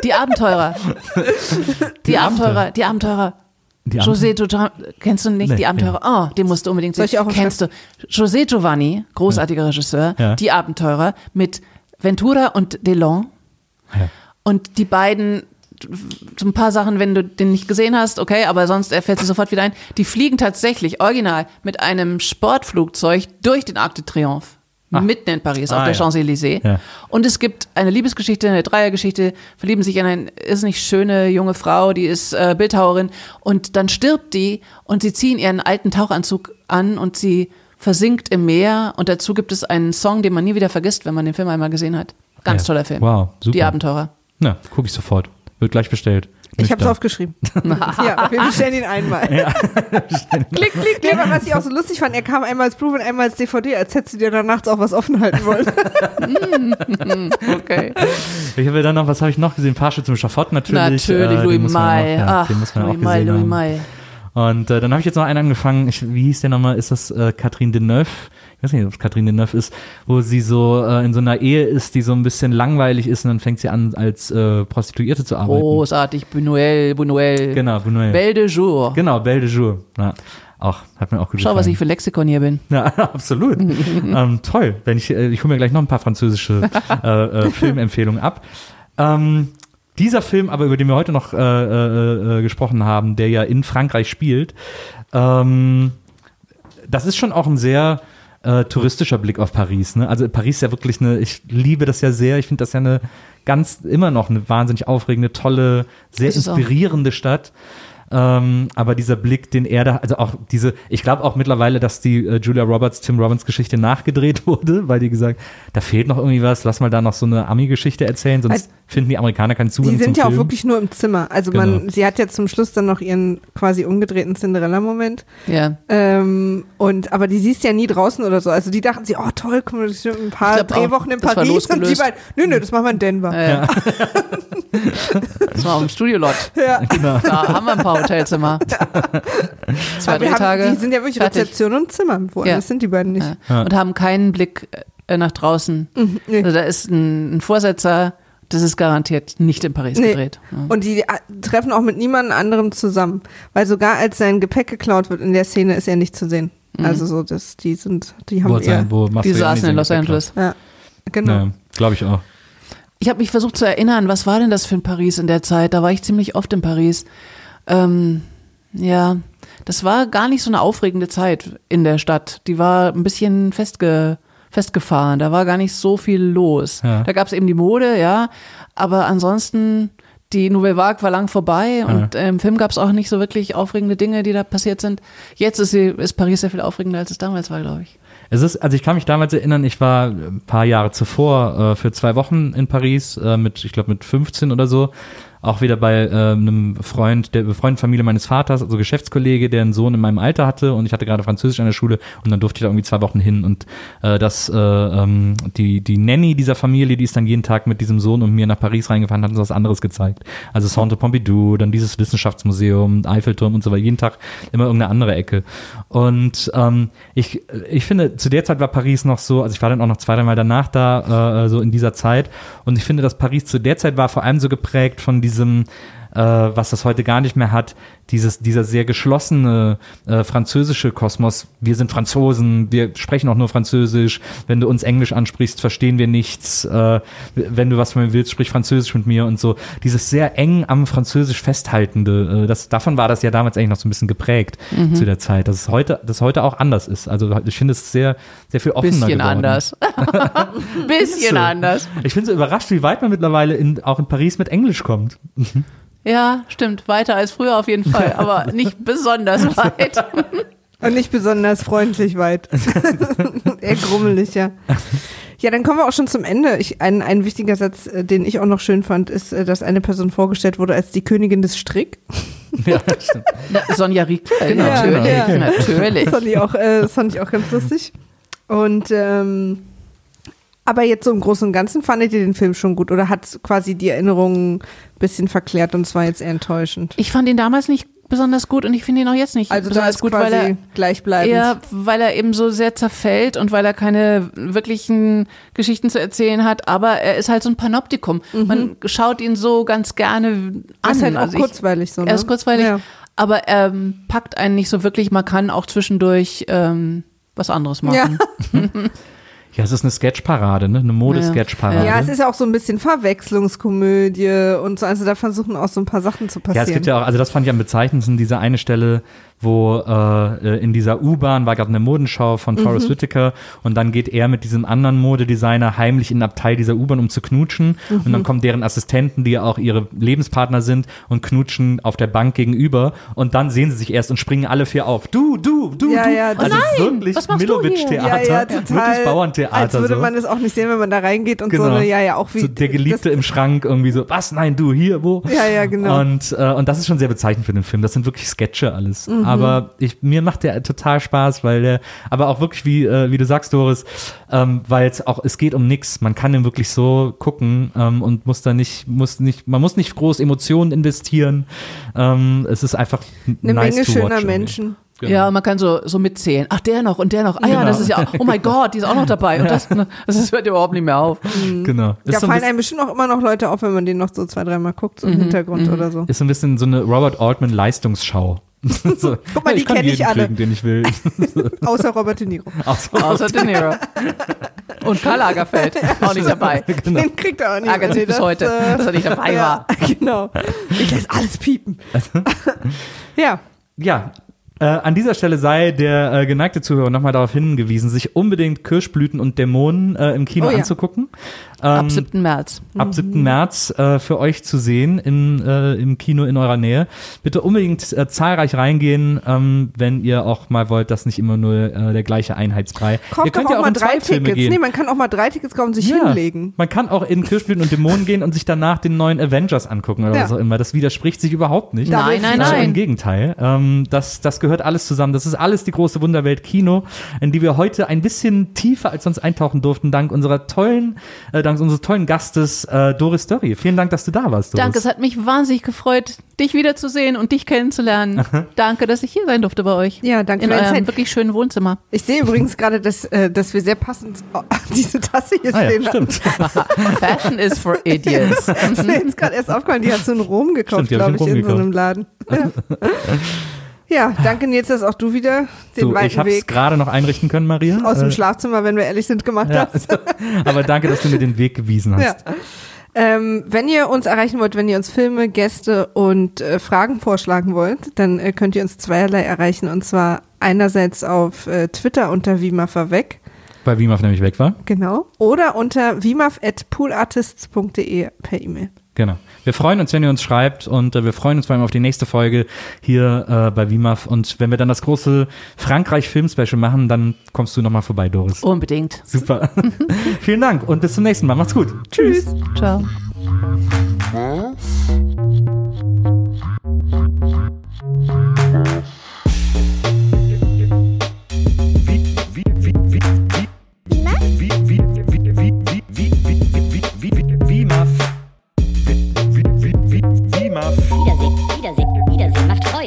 Die Abenteurer. Die, Die Abenteurer, die Abenteurer. Die José Giovanni, kennst du nicht Nee, die Abenteurer? Oh, den musst du unbedingt Soll sehen. ich auch Kennst du José Giovanni, großartiger Regisseur, Ja. die Abenteurer mit Ventura und Delon. Ja. Und die beiden so ein paar Sachen, wenn du den nicht gesehen hast, okay, aber sonst fällt dir sofort wieder ein. Die fliegen tatsächlich original mit einem Sportflugzeug durch den Arc de Triomphe. Mitten in Paris, Ah, auf der ja. Champs-Élysées. Ja. Und es gibt eine Liebesgeschichte, eine Dreiergeschichte, verlieben sich in eine ist nicht schöne junge Frau, die ist äh, Bildhauerin und dann stirbt die und sie ziehen ihren alten Tauchanzug an und sie versinkt im Meer und dazu gibt es einen Song, den man nie wieder vergisst, wenn man den Film einmal gesehen hat. Ganz Ja. toller Film. Wow, super. Die Abenteurer. Na, gucke ich sofort. Wird gleich bestellt. Ich habe es aufgeschrieben. ja, wir bestellen ihn einmal. klick, klick, klick. Aber was ich auch so lustig fand, er kam einmal als Blu und einmal als DVD, als hättest du dir dann nachts auch was offen halten wollen. Okay. Ich habe ja dann noch, was habe ich noch gesehen? Fahrstuhl zum Schafott natürlich. Natürlich, äh, Louis den muss man May. auch- ja, Ach, den muss man Louis auch May, gesehen Louis. May. Und äh, dann habe ich jetzt noch einen angefangen, ich, wie hieß der nochmal, ist das äh, Catherine Deneuve? Ich weiß nicht, ob es Catherine Deneuve ist, wo sie so äh, in so einer Ehe ist, die so ein bisschen langweilig ist und dann fängt sie an, als äh, Prostituierte zu arbeiten. Großartig, Buñuel, Buñuel. Genau, Buñuel. Belle de Jour. Genau, Belle de Jour. Ja, auch, hat mir auch gut Schau, was gefallen. ich für Lexikon hier bin. Ja, absolut. ähm, toll. Wenn ich, äh, ich hole mir gleich noch ein paar französische äh, äh, Filmempfehlungen ab. Ähm, dieser Film, aber über den wir heute noch äh, gesprochen haben, der ja in Frankreich spielt, ähm, das ist schon auch ein sehr äh, touristischer Blick auf Paris. Ne? Also Paris ist ja wirklich eine, ich liebe das ja sehr. Ich finde das ja eine ganz, immer noch eine wahnsinnig aufregende, tolle, sehr auch. inspirierende Stadt. Ähm, aber dieser Blick, den er da, also auch diese, ich glaube auch mittlerweile, dass die äh, Julia Roberts, Tim Robbins Geschichte nachgedreht wurde, weil die gesagt, da fehlt noch irgendwie was, lass mal da noch so eine Ami-Geschichte erzählen, sonst Also, finden die Amerikaner keinen Zugang Die sind zum ja auch Film. wirklich nur im Zimmer. Also man, Genau. sie hat ja zum Schluss dann noch ihren quasi umgedrehten Cinderella-Moment. Ja. Ähm, und aber die siehst ja nie draußen oder so. Also die dachten sie, oh toll, guck mal, das sind ein paar glaub auch, Drehwochen in das war Paris und die beiden, nö, nö, das machen wir in Denver. Ja. das war auf dem Studiolot. Ja. Genau. Da haben wir ein paar Hotelzimmer. Zwei, drei haben, Tage. Die sind ja wirklich fertig. Rezeption und Zimmer. Woanders Ja. sind die beiden nicht. Ja. Und haben keinen Blick äh, nach draußen. nee. Also da ist ein, ein Vorsetzer, das ist garantiert nicht in Paris Nee. gedreht. Ja. Und die äh, treffen auch mit niemandem anderem zusammen. Weil sogar als sein Gepäck geklaut wird in der Szene, ist er nicht zu sehen. Mhm. Also so, das, die sind, die haben eher, sein, wo Die Mastroianni saßen in Los Angeles. ja, genau. Ja, glaube ich auch. Ich habe mich versucht zu erinnern, was war denn das für ein Paris in der Zeit? Da war ich ziemlich oft in Paris. Ähm, ja, das war gar nicht so eine aufregende Zeit in der Stadt. Die war ein bisschen festge festgefahren. Da war gar nicht so viel los. Ja. Da gab es eben die Mode, ja, aber ansonsten die Nouvelle Vague war lang vorbei und äh, im Film gab es auch nicht so wirklich aufregende Dinge, die da passiert sind. Jetzt ist, sie, ist Paris sehr viel aufregender, als es damals war, glaube ich. Es ist, also ich kann mich damals erinnern, ich war ein paar Jahre zuvor äh, für zwei Wochen in Paris äh, mit, ich glaube mit 15 oder so, auch wieder bei äh, einem Freund, der befreundeten Familie meines Vaters, also Geschäftskollege, der einen Sohn in meinem Alter hatte und ich hatte gerade Französisch an der Schule und dann durfte ich da irgendwie zwei Wochen hin und äh, das äh, ähm, die die Nanny dieser Familie, die ist dann jeden Tag mit diesem Sohn und mir nach Paris reingefahren, hat uns was anderes gezeigt. Also Centre Pompidou, dann dieses Wissenschaftsmuseum, Eiffelturm und so weiter, jeden Tag immer irgendeine andere Ecke. Und ähm, ich, ich finde, zu der Zeit war Paris noch so, also ich war dann auch noch zwei, dreimal danach da, äh, so in dieser Zeit. Und ich finde, dass Paris zu der Zeit war vor allem so geprägt von diesem, diesem äh, was das heute gar nicht mehr hat, dieses, dieser sehr geschlossene äh, französische Kosmos. Wir sind Franzosen, wir sprechen auch nur Französisch. Wenn du uns Englisch ansprichst, verstehen wir nichts. Äh, wenn du was von mir willst, sprich Französisch mit mir und so. Dieses sehr eng am Französisch festhaltende, äh, das, davon war das ja damals eigentlich noch so ein bisschen geprägt zu der Zeit, dass es heute, dass heute auch anders ist. Also ich finde es sehr, sehr viel offener Bisschen geworden. anders. Bisschen So. anders. Ich bin so überrascht, wie weit man mittlerweile in, auch in Paris mit Englisch kommt. Ja, stimmt. Weiter als früher auf jeden Fall, aber nicht besonders weit. Und nicht besonders freundlich weit. Eher grummelig, ja. Ja, dann kommen wir auch schon zum Ende. Ich, ein, ein wichtiger Satz, äh, den ich auch noch schön fand, ist, äh, dass eine Person vorgestellt wurde als die Königin des Strick. ja, stimmt. Na, Sonja Rieke, Genau, natürlich, genau. Ja. natürlich. Das fand ich auch, äh, das fand ich auch ganz lustig. Und ähm, aber jetzt so im Großen und Ganzen fandet ihr den Film schon gut oder hat quasi die Erinnerungen ein bisschen verklärt und es war jetzt eher enttäuschend? Ich fand ihn damals nicht besonders gut und ich finde ihn auch jetzt nicht Also besonders gut, weil er gleichbleibend. Ja, weil er eben so sehr zerfällt und weil er keine wirklichen Geschichten zu erzählen hat, aber er ist halt so ein Panoptikum. Man schaut ihn so ganz gerne an. Das ist halt auch Also ich- kurzweilig so, ne? Er ist kurzweilig, Ja. aber er packt einen nicht so wirklich. Man kann auch zwischendurch ähm, was anderes machen. Ja, es ist eine Sketchparade, ne? Eine Modesketchparade. Ja, es ist ja auch so ein bisschen Verwechslungskomödie und so. Also da versuchen auch so ein paar Sachen zu passieren. Ja, es gibt ja auch, also das fand ich am bezeichnendsten, diese eine Stelle, wo äh, in dieser U-Bahn war gerade eine Modenschau von Forrest Mhm. Whitaker und dann geht er mit diesem anderen Modedesigner heimlich in den Abteil dieser U-Bahn, um zu knutschen und Mhm. dann kommen deren Assistenten, die ja auch ihre Lebenspartner sind und knutschen auf der Bank gegenüber und dann sehen sie sich erst und springen alle vier auf. Du, du, du, Ja, du. ja, das- also Oh nein, wirklich? Milovic-Theater, ja, ja, wirklich Bauerntheater. Als würde so. man es auch nicht sehen, wenn man da reingeht und Genau. so. Ne, ja, ja, auch wie. so der Geliebte im Schrank irgendwie so, was, nein, du, hier, wo? Ja, ja, genau. Und, äh, und das ist schon sehr bezeichnend für den Film. Das sind wirklich Sketche alles. Mhm. Aber ich, mir macht der total Spaß, weil der, aber auch wirklich, wie, äh, wie du sagst, Doris, ähm, weil es auch, es geht um nichts. Man kann den wirklich so gucken ähm, und muss da nicht, muss nicht, man muss nicht groß Emotionen investieren. Ähm, es ist einfach Eine nice Menge to schöner watch irgendwie. Menschen. Genau. Ja, man kann so, so mitzählen. Ach, der noch und der noch. Ah ja, Genau. das ist ja, auch- oh mein Gott, die ist auch noch dabei. Und das, ne, das hört überhaupt nicht mehr auf. Genau. Ist Da so ein fallen einem bestimmt auch immer noch Leute auf, wenn man den noch so zwei, dreimal guckt, so im Mhm, Hintergrund oder so. ist so ein bisschen so eine Robert Altman Leistungsschau. so, Guck mal, die kann kenn ich alle. kriegen, den ich will. Außer Robert De Niro. So. Außer De Niro. Und Karl Lagerfeld. Auch nicht dabei. Den kriegt er auch nicht. Ärgert sich bis heute, äh, dass er nicht dabei ja, war. genau. Ich lässt alles piepen. ja, Ja, äh, an dieser Stelle sei der äh, geneigte Zuhörer nochmal darauf hingewiesen, sich unbedingt Kirschblüten und Dämonen äh, im Kino Oh ja. anzugucken. Ähm, Ab 7. März. ab 7. März äh, für euch zu sehen im, äh, im Kino in eurer Nähe. Bitte unbedingt äh, zahlreich reingehen, ähm, wenn ihr auch mal wollt, dass nicht immer nur äh, der gleiche Einheitsbrei. ihr kauft könnt doch ja auch auch mal drei Tickets. gehen. Nee, man kann auch mal drei Tickets kaufen und sich Ja, hinlegen. Man kann auch in Kirschblüten und Dämonen gehen und sich danach den neuen Avengers angucken oder Ja. was auch immer. Das widerspricht sich überhaupt nicht. Nein, nein. Äh, Im nein. Gegenteil. Ähm, das, das gehört alles zusammen. Das ist alles die große Wunderwelt Kino, in die wir heute ein bisschen tiefer als sonst eintauchen durften, dank unserer tollen, äh, dank unseres tollen Gastes äh, Doris Dörri. Vielen Dank, dass du da warst, Doris. Danke, es hat mich wahnsinnig gefreut, dich wiederzusehen und dich kennenzulernen. Danke, dass ich hier sein durfte bei euch. Ja, danke In eurem Zeit. wirklich schönen Wohnzimmer. Ich sehe übrigens gerade, dass, äh, dass wir sehr passend diese Tasse hier Ah, stehen ja, stimmt. Fashion is for idiots. Das ist mir jetzt gerade erst aufgefallen, die hast du in Rom gekauft, glaube ich in in so einem Laden. Ja, danke Nils, dass auch du wieder den ich weiten habe es Weg gerade noch einrichten können, Maria. aus dem Äh, Schlafzimmer, wenn wir ehrlich sind, gemacht ja, hast. aber danke, dass du mir den Weg gewiesen hast. Ja. Ähm, wenn ihr uns erreichen wollt, wenn ihr uns Filme, Gäste und äh, Fragen vorschlagen wollt, dann äh, könnt ihr uns zweierlei erreichen. Und zwar einerseits auf äh, Twitter unter wimafverweg, Weil Wimaf nämlich weg war. genau, oder unter wimaf.poolartists.de per E-Mail. Genau. Wir freuen uns, wenn ihr uns schreibt und äh, wir freuen uns vor allem auf die nächste Folge hier äh, bei WIMAF. Und wenn wir dann das große Frankreich-Film-Special machen, dann kommst du nochmal vorbei, Doris. Unbedingt. Super. Vielen Dank und bis zum nächsten Mal. Macht's gut. Tschüss. Ciao.